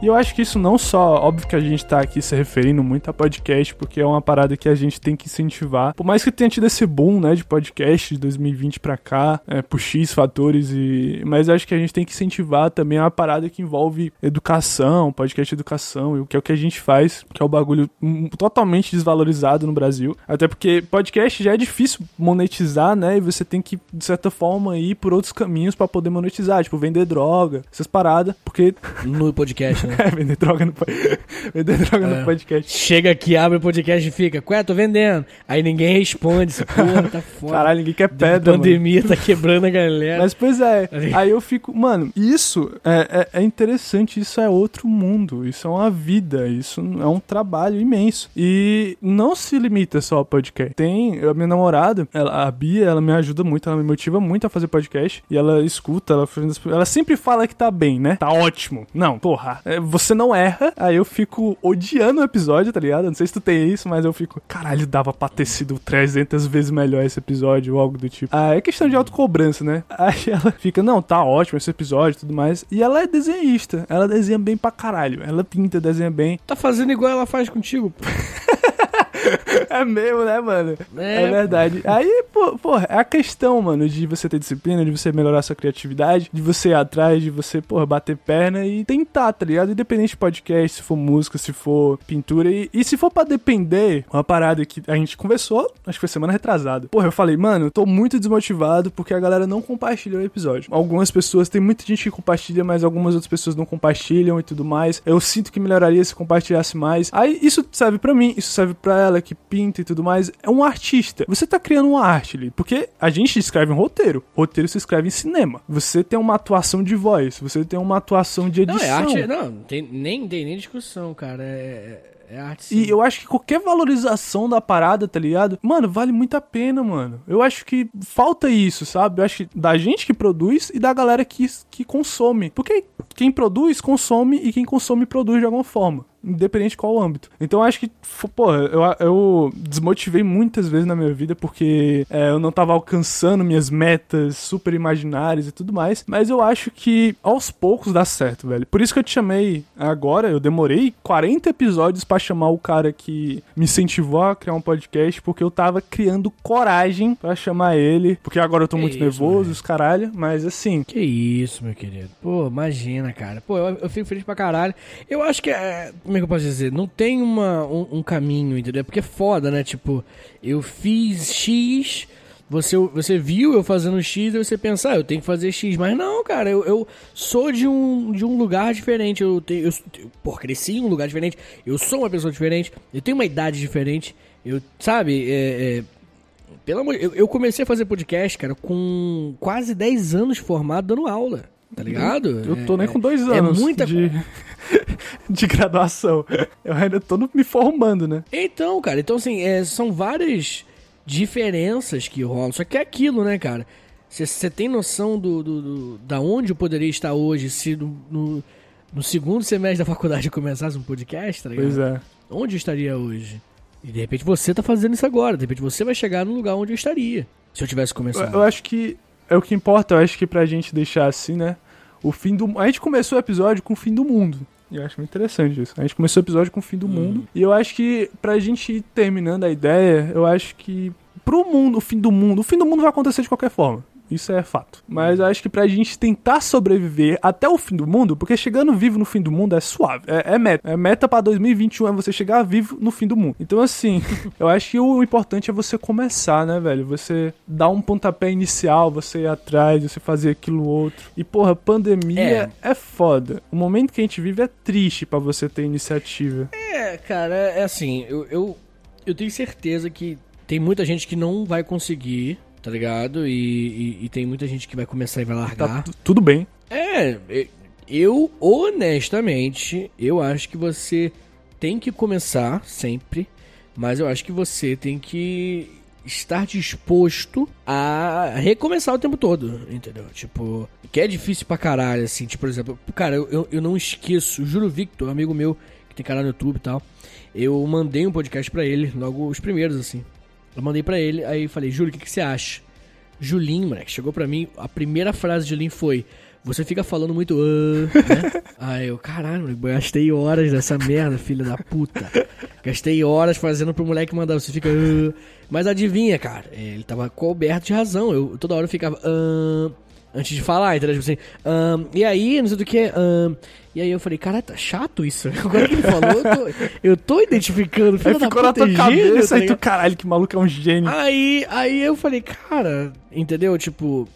E eu acho que isso não só, óbvio que a gente tá aqui se referindo muito a podcast, porque é uma parada que a gente tem que incentivar. Por mais que tenha tido esse boom, né, de podcast de 2020 pra cá, é, por X fatores e... Mas acho que a gente tem que incentivar também uma parada que envolve educação, podcast educação, e o que é o que a gente faz, que é o bagulho hum, totalmente desvalorizado no Brasil. Até porque podcast já é difícil monetizar, né, e você tem que, de certa forma, ir por outros caminhos pra poder monetizar, tipo, vender droga, essas paradas, porque... No podcast, (laughs) É, vender droga no, (laughs) vender droga É. no podcast. Chega aqui, abre o podcast e fica, ué, tô vendendo. Aí ninguém responde, essa porra tá (laughs) foda. Caralho, ninguém quer pedra, mano. pandemia tá quebrando a galera. Mas pois é, aí eu fico, mano, isso é, é, é interessante, isso é outro mundo, isso é uma vida, isso é um trabalho imenso. E não se limita só ao podcast. Tem a minha namorada, ela, a Bia, ela me ajuda muito, ela me motiva muito a fazer podcast. E ela escuta, ela, ela sempre fala que tá bem, né? Tá ótimo. Não, porra, é, você não erra. Aí eu fico odiando o episódio, tá ligado? Não sei se tu tem isso, mas eu fico, caralho, dava pra ter sido 300 vezes melhor esse episódio ou algo do tipo. Ah, é questão de autocobrança, né? (laughs) Aí ela fica, não, tá ótimo esse episódio e tudo mais. E ela é desenhista, ela desenha bem pra caralho. Ela pinta, desenha bem. Tá fazendo igual ela faz contigo. pô. (laughs) É (laughs) mesmo, né, mano? É, É, verdade. Aí, pô, pô, é a questão, mano, de você ter disciplina, de você melhorar sua criatividade, de você ir atrás, de você, porra, bater perna e tentar, tá ligado? Independente de podcast, se for música, se for pintura. E, e se for pra depender, uma parada que a gente conversou, acho que foi semana retrasada. Porra, eu falei, mano, eu tô muito desmotivado porque a galera não compartilha o episódio. Algumas pessoas, tem muita gente que compartilha, mas algumas outras pessoas não compartilham e tudo mais. Eu sinto que melhoraria se compartilhasse mais. Aí isso serve pra mim, isso serve pra ela que pinta e tudo mais. É um artista. Você tá criando uma arte ali, porque a gente escreve um roteiro. Roteiro se escreve em cinema. Você tem uma atuação de voz, você tem uma atuação de Não, edição. é arte. Não, não tem, nem tem nem discussão, cara. É, é, é arte sim. E eu acho que qualquer valorização da parada, tá ligado? Mano, vale muito a pena, mano. Eu acho que falta isso, sabe? Eu acho que da gente que produz e da galera que, que consome. Porque quem produz, consome e quem consome, produz de alguma forma. Independente de qual âmbito. Então eu acho que, pô, eu, eu desmotivei muitas vezes na minha vida porque é, eu não tava alcançando minhas metas super imaginárias e tudo mais. Mas eu acho que aos poucos dá certo, velho. Por isso que eu te chamei agora, eu demorei 40 episódios pra chamar o cara que me incentivou a criar um podcast, porque eu tava criando coragem pra chamar ele, porque agora eu tô Que muito isso, nervoso, velho. os caralho, mas assim, Que isso, meu querido. Pô, imagina, cara. Pô, eu, eu fico feliz pra caralho. Eu acho que, é, como é que eu posso dizer? Não tem uma, um, um caminho, entendeu? Porque é foda, né? Tipo, eu fiz X, você, você viu eu fazendo X e você pensa, ah, eu tenho que fazer X. Mas não, cara, eu, eu sou de um, de um lugar diferente. Eu tenho, eu, eu, pô, cresci em um lugar diferente. Eu sou uma pessoa diferente. Eu tenho uma idade diferente. Eu, sabe, é, é, pelo amor eu, eu comecei a fazer podcast, cara, com quase 10 anos formado dando aula. Tá ligado? eu tô É- nem com dois é anos muita de, (laughs) de graduação. Eu ainda tô me formando, né? Então, cara, então assim, é, são várias diferenças que rolam. Só que é aquilo, né, cara? Você tem noção do, do, do- da onde eu poderia estar hoje se no, no, no segundo semestre da faculdade eu começasse um podcast, tá ligado? Pois é. Onde eu estaria hoje? E de repente você tá fazendo isso agora. De repente você vai chegar no lugar onde eu estaria. Se eu tivesse Eu, começado. eu acho que é o que importa, eu acho que pra gente deixar assim, né? O fim do. A gente começou o episódio com o fim do mundo. E eu acho muito interessante isso. A gente começou o episódio com o fim do mundo. E eu acho que pra gente ir terminando a ideia, eu acho que pro mundo, o fim do mundo, o fim do mundo vai acontecer de qualquer forma. Isso é fato. Mas eu acho que pra gente tentar sobreviver até o fim do mundo, porque chegando vivo no fim do mundo é suave. É, é meta. É meta pra 2021 é você chegar vivo no fim do mundo. Então, assim, (laughs) eu acho que o importante é você começar, né, velho? Você dar um pontapé inicial, você ir atrás, você fazer aquilo outro. E, porra, pandemia é, foda. O momento que a gente vive é triste pra você ter iniciativa. É, cara, é assim, eu, eu, eu tenho certeza que tem muita gente que não vai conseguir, tá ligado? E, e, e tem muita gente que vai começar e vai Tá largar. tu- tudo bem. É, eu honestamente, eu acho que você tem que começar sempre, mas eu acho que você tem que estar disposto a recomeçar o tempo todo, entendeu? Tipo, que é difícil pra caralho, assim, tipo, por exemplo, cara, eu, eu, não esqueço, juro Victor, amigo meu, que tem canal no YouTube e tal, eu mandei um podcast pra ele, logo os primeiros, assim. Eu mandei pra ele, aí falei, Júlio, o que, que você acha? Julinho, moleque, chegou pra mim, a primeira frase de Julinho foi: Você fica falando muito. "Ah", né? (laughs) Aí eu, caralho, gastei horas nessa merda, filha da puta. Gastei horas fazendo pro moleque mandar, você fica. "Ah". Mas adivinha, cara, ele tava coberto de razão. Eu toda hora eu ficava. "Ah", Antes de falar, entendeu? Tipo assim, "Ah", e aí, não sei do que. "Ah". E aí eu falei, cara, tá chato isso. (laughs) Agora que ele falou, eu tô, eu tô identificando. Aí filho da ficou na tua é gênio, cabeça, tá aí tu, caralho, que maluco é um gênio. Aí, aí eu falei, cara, entendeu? Tipo,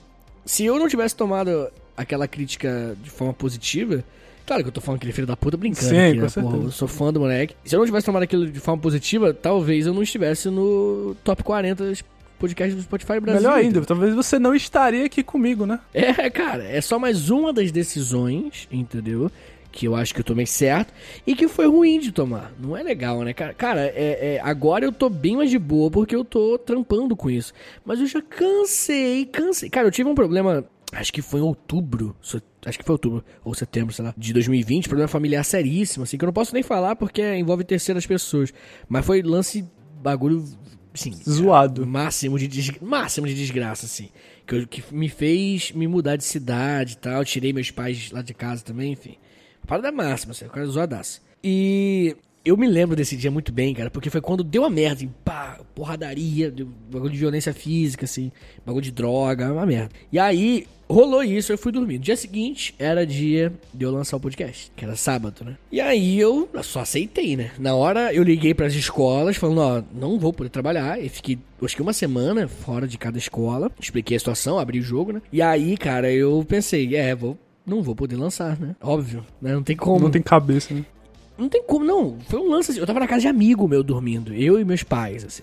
se eu não tivesse tomado aquela crítica de forma positiva, claro que eu tô falando que ele é filho da puta brincando Sim, aqui, com né? Porra, eu sou fã do moleque. Se eu não tivesse tomado aquilo de forma positiva, talvez eu não estivesse no top 40 podcasts do Spotify Brasil. Melhor ainda, talvez você não estaria aqui comigo, né? É, cara, é só mais uma das decisões, entendeu? Que eu acho que eu tomei certo e que foi ruim de tomar. Não é legal, né, cara? Cara, é, é, agora eu tô bem mais de boa porque eu tô trampando com isso. Mas eu já cansei, cansei. Cara, eu tive um problema, acho que foi em outubro. Acho que foi outubro ou setembro, sei lá, de 2020. Problema familiar seríssimo, assim, que eu não posso nem falar porque envolve terceiras pessoas. Mas foi lance, bagulho, assim, Zoado. máximo de, des... máximo de desgraça, assim. Que, eu- que me fez me mudar de cidade e tal. Tirei meus pais lá de casa também, enfim. Parada máxima, assim, cara zoadaço. E eu me lembro desse dia muito bem, cara, porque foi quando deu a merda, assim, pá, porradaria, bagulho de violência física, assim, bagulho de droga, uma merda. E aí, rolou isso, eu fui dormir. No dia seguinte, era dia de eu lançar o podcast, que era sábado, né? E aí eu só aceitei, né? Na hora eu liguei pras escolas, falando, ó, não vou poder trabalhar. E fiquei, acho que uma semana fora de cada escola. Expliquei a situação, abri o jogo, né? E aí, cara, eu pensei, é, vou. Não vou poder lançar, né? Óbvio, né? Não tem como. Não tem cabeça, né? Não tem como, não. Foi um lance assim. Eu tava na casa de amigo meu dormindo. Eu e meus pais, assim.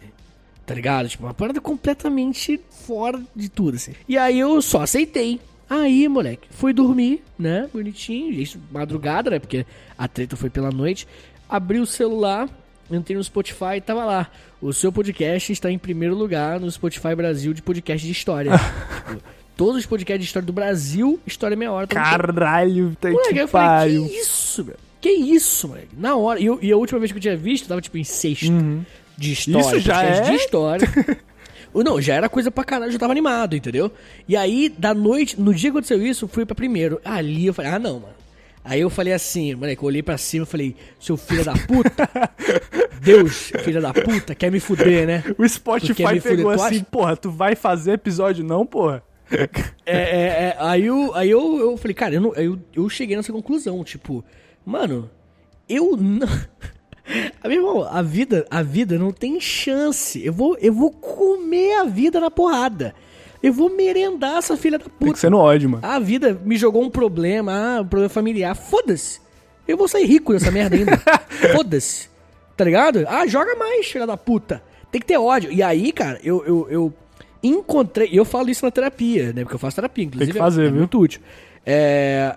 Tá ligado? Tipo, uma parada completamente fora de tudo, assim. E aí eu só aceitei. Aí, moleque, fui dormir, né? Bonitinho. Isso, madrugada, né? Porque a treta foi pela noite. Abri o celular, entrei no Spotify e tava lá. O seu podcast está em primeiro lugar no Spotify Brasil de podcast de história. tipo, (laughs) todos os podcasts de história do Brasil, História Meia Hora. Caralho, tá Moleque, que eu falei, que isso, meu? Que isso, moleque? Na hora. E, eu- e a última vez que eu tinha visto, eu tava tipo em sexto de história. Uhum. Isso já é? De história. (laughs) Não, já era coisa pra caralho, já tava animado, entendeu? E aí, da noite, no dia que aconteceu isso, eu fui pra primeiro. Ali eu falei, ah, não, mano. Aí eu falei assim, moleque, eu olhei pra cima e falei, seu filho da puta, (laughs) Deus, filho da puta, quer me fuder, né? O Spotify pegou fuder? Assim, porra, tu vai fazer episódio não, porra? É, é, é, aí eu, aí eu, eu falei, cara, eu, não- eu, eu cheguei nessa conclusão, tipo, mano, eu não. (laughs) Meu irmão, a vida, a vida não tem chance. Eu vou, eu vou comer a vida na porrada. Eu vou merendar essa filha da Tem puta. que ser no ódio, mano. A vida me jogou um problema, ah, um problema familiar. Foda-se. Eu vou sair rico dessa merda ainda. (laughs) Foda-se. Tá ligado? Ah, joga mais, filha da puta. Tem que ter ódio. E aí, cara, eu, eu, eu encontrei. Eu falo isso na terapia, né? Porque eu faço terapia, inclusive. que fazer, é, é viu? muito útil. É,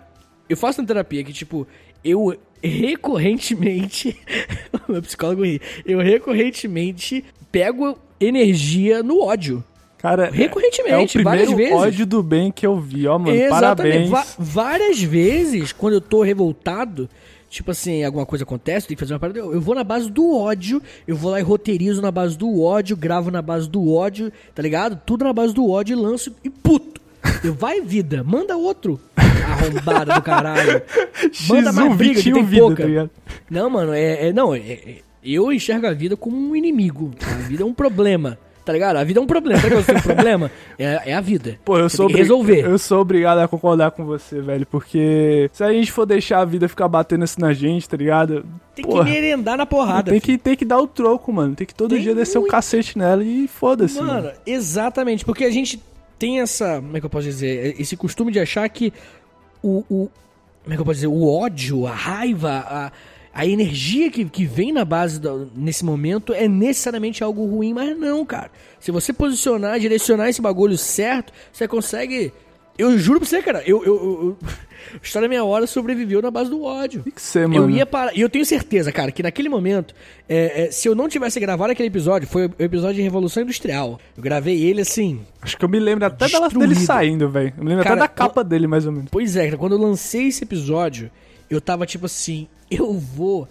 eu faço na terapia que, tipo, eu recorrentemente. (laughs) meu psicólogo ri. Eu recorrentemente pego energia no ódio. Cara, Recorrentemente, é o várias vezes. ódio do bem que eu vi, ó, mano. Exatamente. Parabéns. Va- várias vezes, quando eu tô revoltado, tipo assim, alguma coisa acontece, tem que fazer uma parada, eu eu vou na base do ódio, eu vou lá e roteirizo na base do ódio, gravo na base do ódio, tá ligado? Tudo na base do ódio e lanço e puto. Eu vai vida, manda outro arrombada do caralho. (laughs) Manda X1, mais briga que tem vida, pouca. tá? Não, mano, é, é- não, é- é- eu enxergo a vida como um inimigo. A vida é um problema. Tá ligado? A vida é um problema. Sabe qual é o problema? É, é a vida. Pô, eu Você sou, que resolver. eu sou obrigado a concordar com você, velho. Porque se a gente for deixar a vida ficar batendo assim na gente, tá ligado? Tem Porra, que merendar na porrada. tem que, tem que dar o troco, mano. Tem que todo Tem dia descer o muito. cacete nela e foda-se. Mano, Mano. exatamente, porque a gente tem essa, como é que eu posso dizer, esse costume de achar que o, o como é que eu posso dizer, o ódio, a raiva, a, a energia que, que vem na base da- nesse momento é necessariamente algo ruim, mas não, cara. Se você posicionar, direcionar esse bagulho certo, você consegue. Eu juro pra você, cara, eu, eu, eu, história minha hora sobreviveu na base do ódio. Tem que ser, mano. Eu ia parar. E eu tenho certeza, cara, que naquele momento, é, é, se eu não tivesse gravado aquele episódio, foi o episódio de Revolução Industrial. Eu gravei ele assim. Acho que eu me lembro até dela, dele saindo, velho. Eu me lembro Cara, até da capa dele, mais ou menos. Pois é, cara, quando eu lancei esse episódio, eu tava tipo assim, eu vou.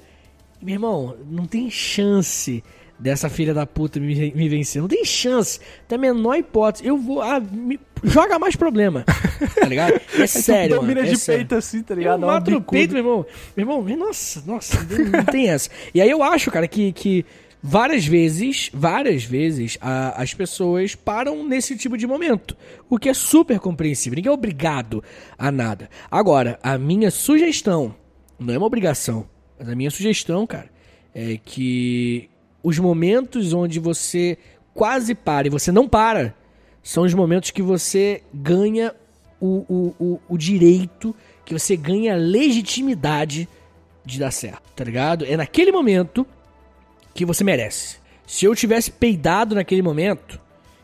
Meu irmão, não tem chance dessa filha da puta me, me vencer. Não tem chance. Tem a menor hipótese. Eu vou. Ah, me- joga mais problema. Tá ligado? (laughs) É sério. Domina mano, é de sério. peito assim, tá Eu ligado? Uma mato no bicuda. peito, meu irmão. Meu irmão, nossa, nossa, não tem essa. E aí eu acho, cara, que, que várias vezes, várias vezes, a- as pessoas param nesse tipo de momento. O que é super compreensível. Ninguém é obrigado a nada. Agora, a minha sugestão, não é uma obrigação, mas a minha sugestão, cara, é que os momentos onde você quase para e você não para, são os momentos que você ganha o, o, o, o direito, que você ganha a legitimidade de dar certo, tá ligado? É naquele momento que você merece. Se eu tivesse peidado naquele momento,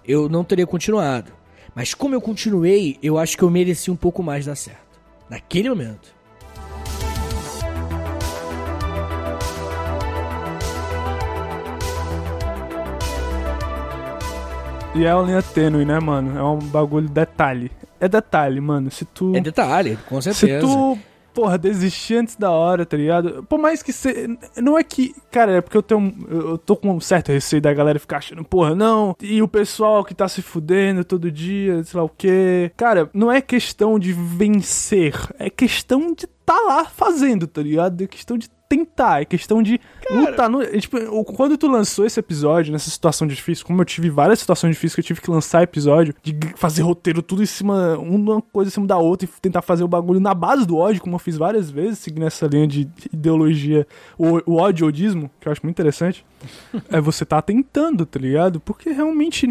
eu não teria continuado. Mas como eu continuei, eu acho que eu mereci um pouco mais dar certo. Naquele momento. E é uma linha tênue, né, mano? É um bagulho detalhe. É detalhe, mano. Se tu. É detalhe, com Se certeza. tu, porra, desistir antes da hora, tá ligado? Por mais que você. Não é que. Cara, é porque eu tenho. Eu tô com um certo receio da galera ficar achando, porra, não. E o pessoal que tá se fudendo todo dia, sei lá o quê. Cara, não é questão de vencer. É questão de tá lá fazendo, tá ligado? É questão de tentar, é questão de lutar. No, tipo, quando tu lançou esse episódio, nessa situação difícil, como eu tive várias situações difíceis que eu tive que lançar episódio, de fazer roteiro tudo em cima, uma coisa em cima da outra e tentar fazer o bagulho na base do ódio, como eu fiz várias vezes, seguindo essa linha de ideologia, o, o ódio-odismo, que eu acho muito interessante, (laughs) é você tá tentando, tá ligado? Porque realmente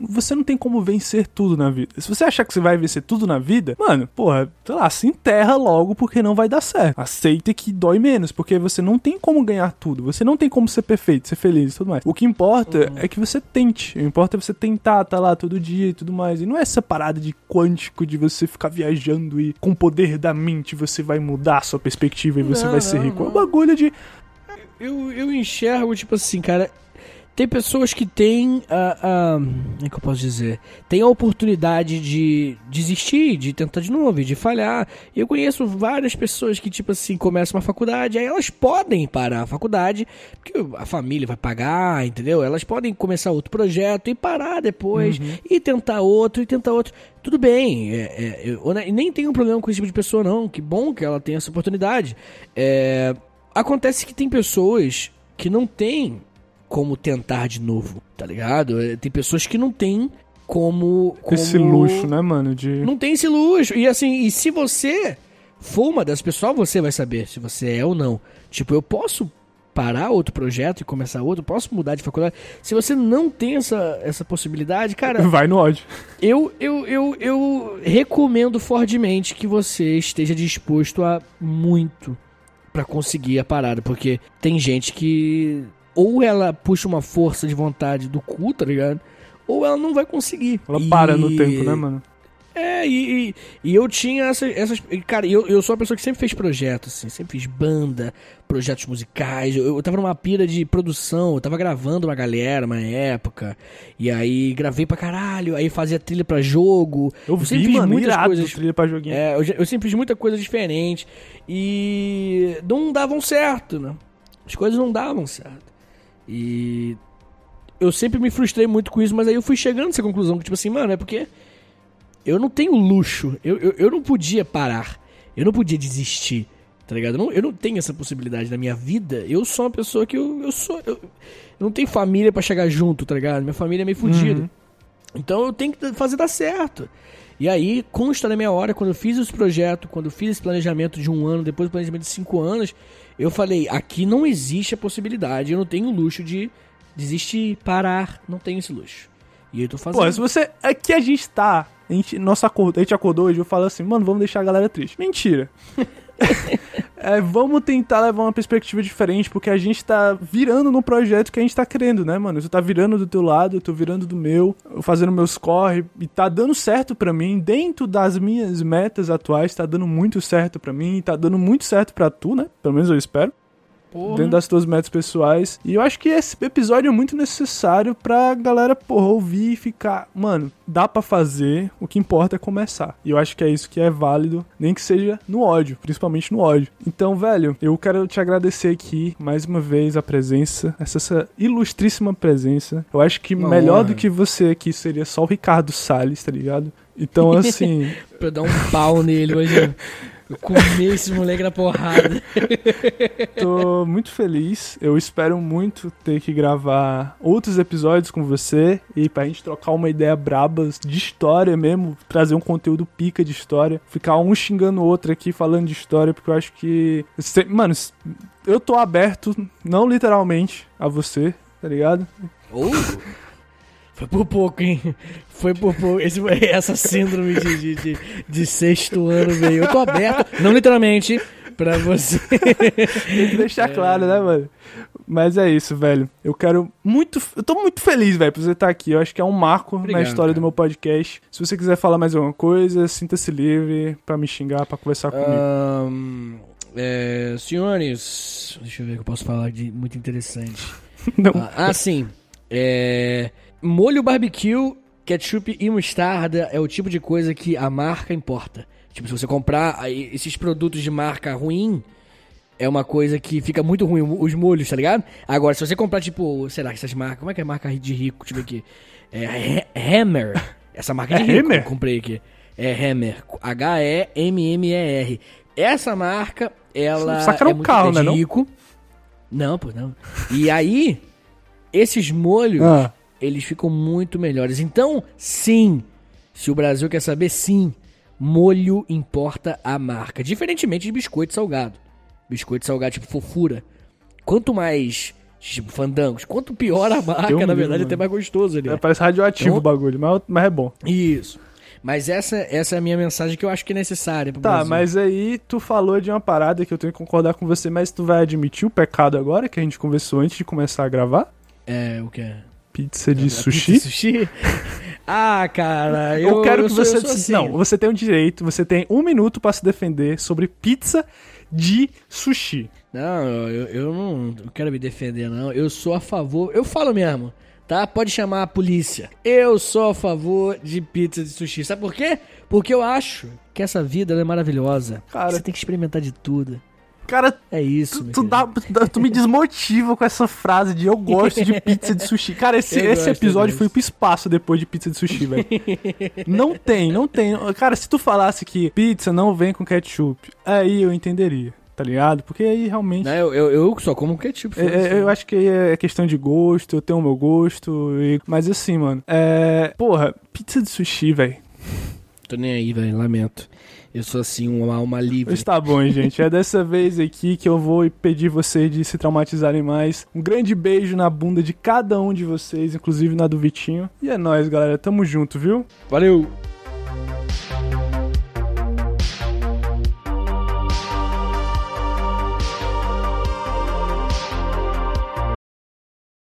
você não tem como vencer tudo na vida. Se você achar que você vai vencer tudo na vida, mano, porra, sei lá, se enterra logo porque não vai dar certo. Aceita que dói menos, porque você não tem como ganhar tudo. Você não tem como ser perfeito, ser feliz e tudo mais. O que importa é que você tente. O que importa é você tentar tá lá todo dia e tudo mais. E não é essa parada de quântico de você ficar viajando e com o poder da mente você vai mudar a sua perspectiva e você Não, vai ser não, rico. É um não. bagulho de Eu, eu enxergo, tipo assim, cara. Tem pessoas que têm a, a. Como é que eu posso dizer? Tem a oportunidade de desistir, de tentar de novo, de falhar. Eu conheço várias pessoas que, tipo assim, começam uma faculdade, aí elas podem parar a faculdade, porque a família vai pagar, entendeu? Elas podem começar outro projeto e parar depois, e tentar outro, e tentar outro. Tudo bem, é, é, eu ne- nem tenho problema com esse tipo de pessoa, não. Que bom que ela tem essa oportunidade. É, acontece que tem pessoas que não têm como tentar de novo, tá ligado? É, Tem pessoas que não têm como, como... Esse luxo, né, mano? De. Não tem esse luxo. E assim, e se você for uma das pessoas, você vai saber se você é ou não. Tipo, eu posso parar outro projeto e começar outro, posso mudar de faculdade. Se você não tem essa, essa possibilidade, cara, Vai no ódio. eu, eu, eu, eu recomendo fortemente que você esteja disposto a muito pra conseguir a parada, porque tem gente que ou ela puxa uma força de vontade do cu, tá ligado? Ou ela não vai conseguir. Ela E- para no tempo, né, mano? É, e, e, e eu tinha essa, essas. Cara, eu, eu sou uma pessoa que sempre fez projetos, assim, sempre fiz banda, projetos musicais. Eu, eu tava numa pira de produção, eu tava gravando uma galera uma época. E aí gravei pra caralho, aí fazia trilha pra jogo. Eu sempre vi, fiz mano, muitas coisas. trilha pra joguinho. É, eu, eu sempre fiz muita coisa diferente. E não davam certo, né? As coisas não davam certo. E eu sempre me frustrei muito com isso, mas aí eu fui chegando a essa conclusão, que tipo assim, mano, é porque eu não tenho luxo. Eu, eu, eu não podia parar. Eu não podia desistir. Tá ligado? Eu não, eu não tenho essa possibilidade na minha vida. Eu sou uma pessoa que eu, eu sou. Eu, eu não tenho família pra chegar junto, tá ligado? Minha família é meio fodida. Uhum. Então eu tenho que fazer dar certo. E aí, consta na minha hora, quando eu fiz esse projeto, quando eu fiz esse planejamento de um ano, depois do planejamento de cinco anos, eu falei, aqui não existe a possibilidade, eu não tenho o luxo de desistir, parar, não tenho esse luxo. E eu tô fazendo. Pô, se você. Aqui a gente tá. A gente, nossa, a gente acordou hoje e eu falo assim, mano, vamos deixar a galera triste. Mentira. (laughs) É, vamos tentar levar uma perspectiva diferente, porque a gente tá virando no projeto que a gente tá querendo, né, mano? Tu tá virando do teu lado, eu tô virando do meu, eu fazendo meus corre, e tá dando certo pra mim, dentro das minhas metas atuais, tá dando muito certo pra mim, tá dando muito certo pra tu, né? Pelo menos eu espero Porra. dentro das tuas metas pessoais. E eu acho que esse episódio é muito necessário pra galera, porra, ouvir e ficar, mano, dá pra fazer, o que importa é começar. E eu acho que é isso que é válido, nem que seja no ódio, principalmente no ódio. Então, velho, eu quero te agradecer aqui mais uma vez a presença, essa, essa ilustríssima presença. Eu acho que Uma melhor honra. do que você aqui seria só o Ricardo Salles, tá ligado? Então, (laughs) assim, Pra eu dar um pau nele, imagina. (laughs) Eu comer esse moleque na porrada. (laughs) Tô muito feliz. Eu espero muito ter que gravar outros episódios com você e pra gente trocar uma ideia braba de história mesmo, trazer um conteúdo pica de história, ficar um xingando o outro aqui falando de história, porque eu acho que mano, eu tô aberto, não literalmente a você, tá ligado? Ou. Foi por pouco, hein? Foi por pouco. Esse, (laughs) essa síndrome de, de, de, de sexto ano veio. Eu tô aberto, não literalmente, pra você. Tem que deixar claro, né, mano? Mas é isso, velho. Eu quero muito. Eu tô muito feliz, velho, por você estar aqui. Eu acho que é um marco Obrigado, na história do cara. meu podcast. Se você quiser falar mais alguma coisa, sinta-se livre pra me xingar, pra conversar comigo. Ahn, é, senhores, deixa eu ver o que eu posso falar de muito interessante. (laughs) Não. Ah, ah, sim. É, molho barbecue, ketchup e mostarda é o tipo de coisa que a marca importa. Tipo, se você comprar esses produtos de marca ruim, é uma coisa que fica muito ruim, os molhos, tá ligado? Agora, se você comprar, tipo, sei lá, essas marcas, como é que é a marca de rico? Ver aqui. É Ha- Hammer. Essa marca é de É rico, Hammer? eu comprei aqui. É Hammer. H-E-M-M-E-R. Essa marca, ela Saca era é muito carro, de né, não? rico. Não, pô, não. E aí, esses molhos, Ah. Eles ficam muito melhores. Então, sim, se o Brasil quer saber, sim, molho importa a marca. Diferentemente de biscoito salgado. Biscoito salgado, tipo fofura. Quanto mais, tipo, fandangos, quanto pior a marca, Deus na verdade, livre, até mais gostoso ali. É, parece radioativo Então- o bagulho, mas, mas é bom. Isso. Mas essa, essa é a minha mensagem que eu acho que é necessária pro Tá, Brasil. mas aí tu falou de uma parada que eu tenho que concordar com você, mas tu vai admitir o pecado agora que a gente conversou antes de começar a gravar? É, o que é? Pizza de sushi? pizza sushi? (laughs) ah, cara, eu, Eu, quero eu que sou- você. assim. Não, você tem o direito, você tem um minuto pra se defender sobre pizza de sushi. Não, eu, eu não quero me defender, não. Eu sou a favor. Eu falo mesmo, tá? Pode chamar a polícia. Eu sou a favor de pizza de sushi. Sabe por quê? Porque eu acho que essa vida é maravilhosa. Cara- Você tem que experimentar de tudo. Cara, É isso, tu, tu, dá, tu me desmotiva com essa frase de eu gosto de pizza de sushi. Cara, esse, (laughs) Eu esse episódio foi pro espaço depois de pizza de sushi, velho. não tem, não tem. Cara, se tu falasse que pizza não vem com ketchup, aí eu entenderia, tá ligado? Porque aí realmente. Não, eu, eu, eu só como ketchup. É, é, eu acho que é questão de gosto, eu tenho o meu gosto. e- Mas assim, mano. É. Porra, pizza de sushi, velho. Tô nem aí, velho. Lamento. Eu sou assim, uma alma livre. Mas tá bom, gente. É dessa vez aqui que eu vou pedir vocês de se traumatizarem mais. Um grande beijo na bunda de cada um de vocês, inclusive na do Vitinho. E é nóis, galera. Tamo junto, viu? Valeu!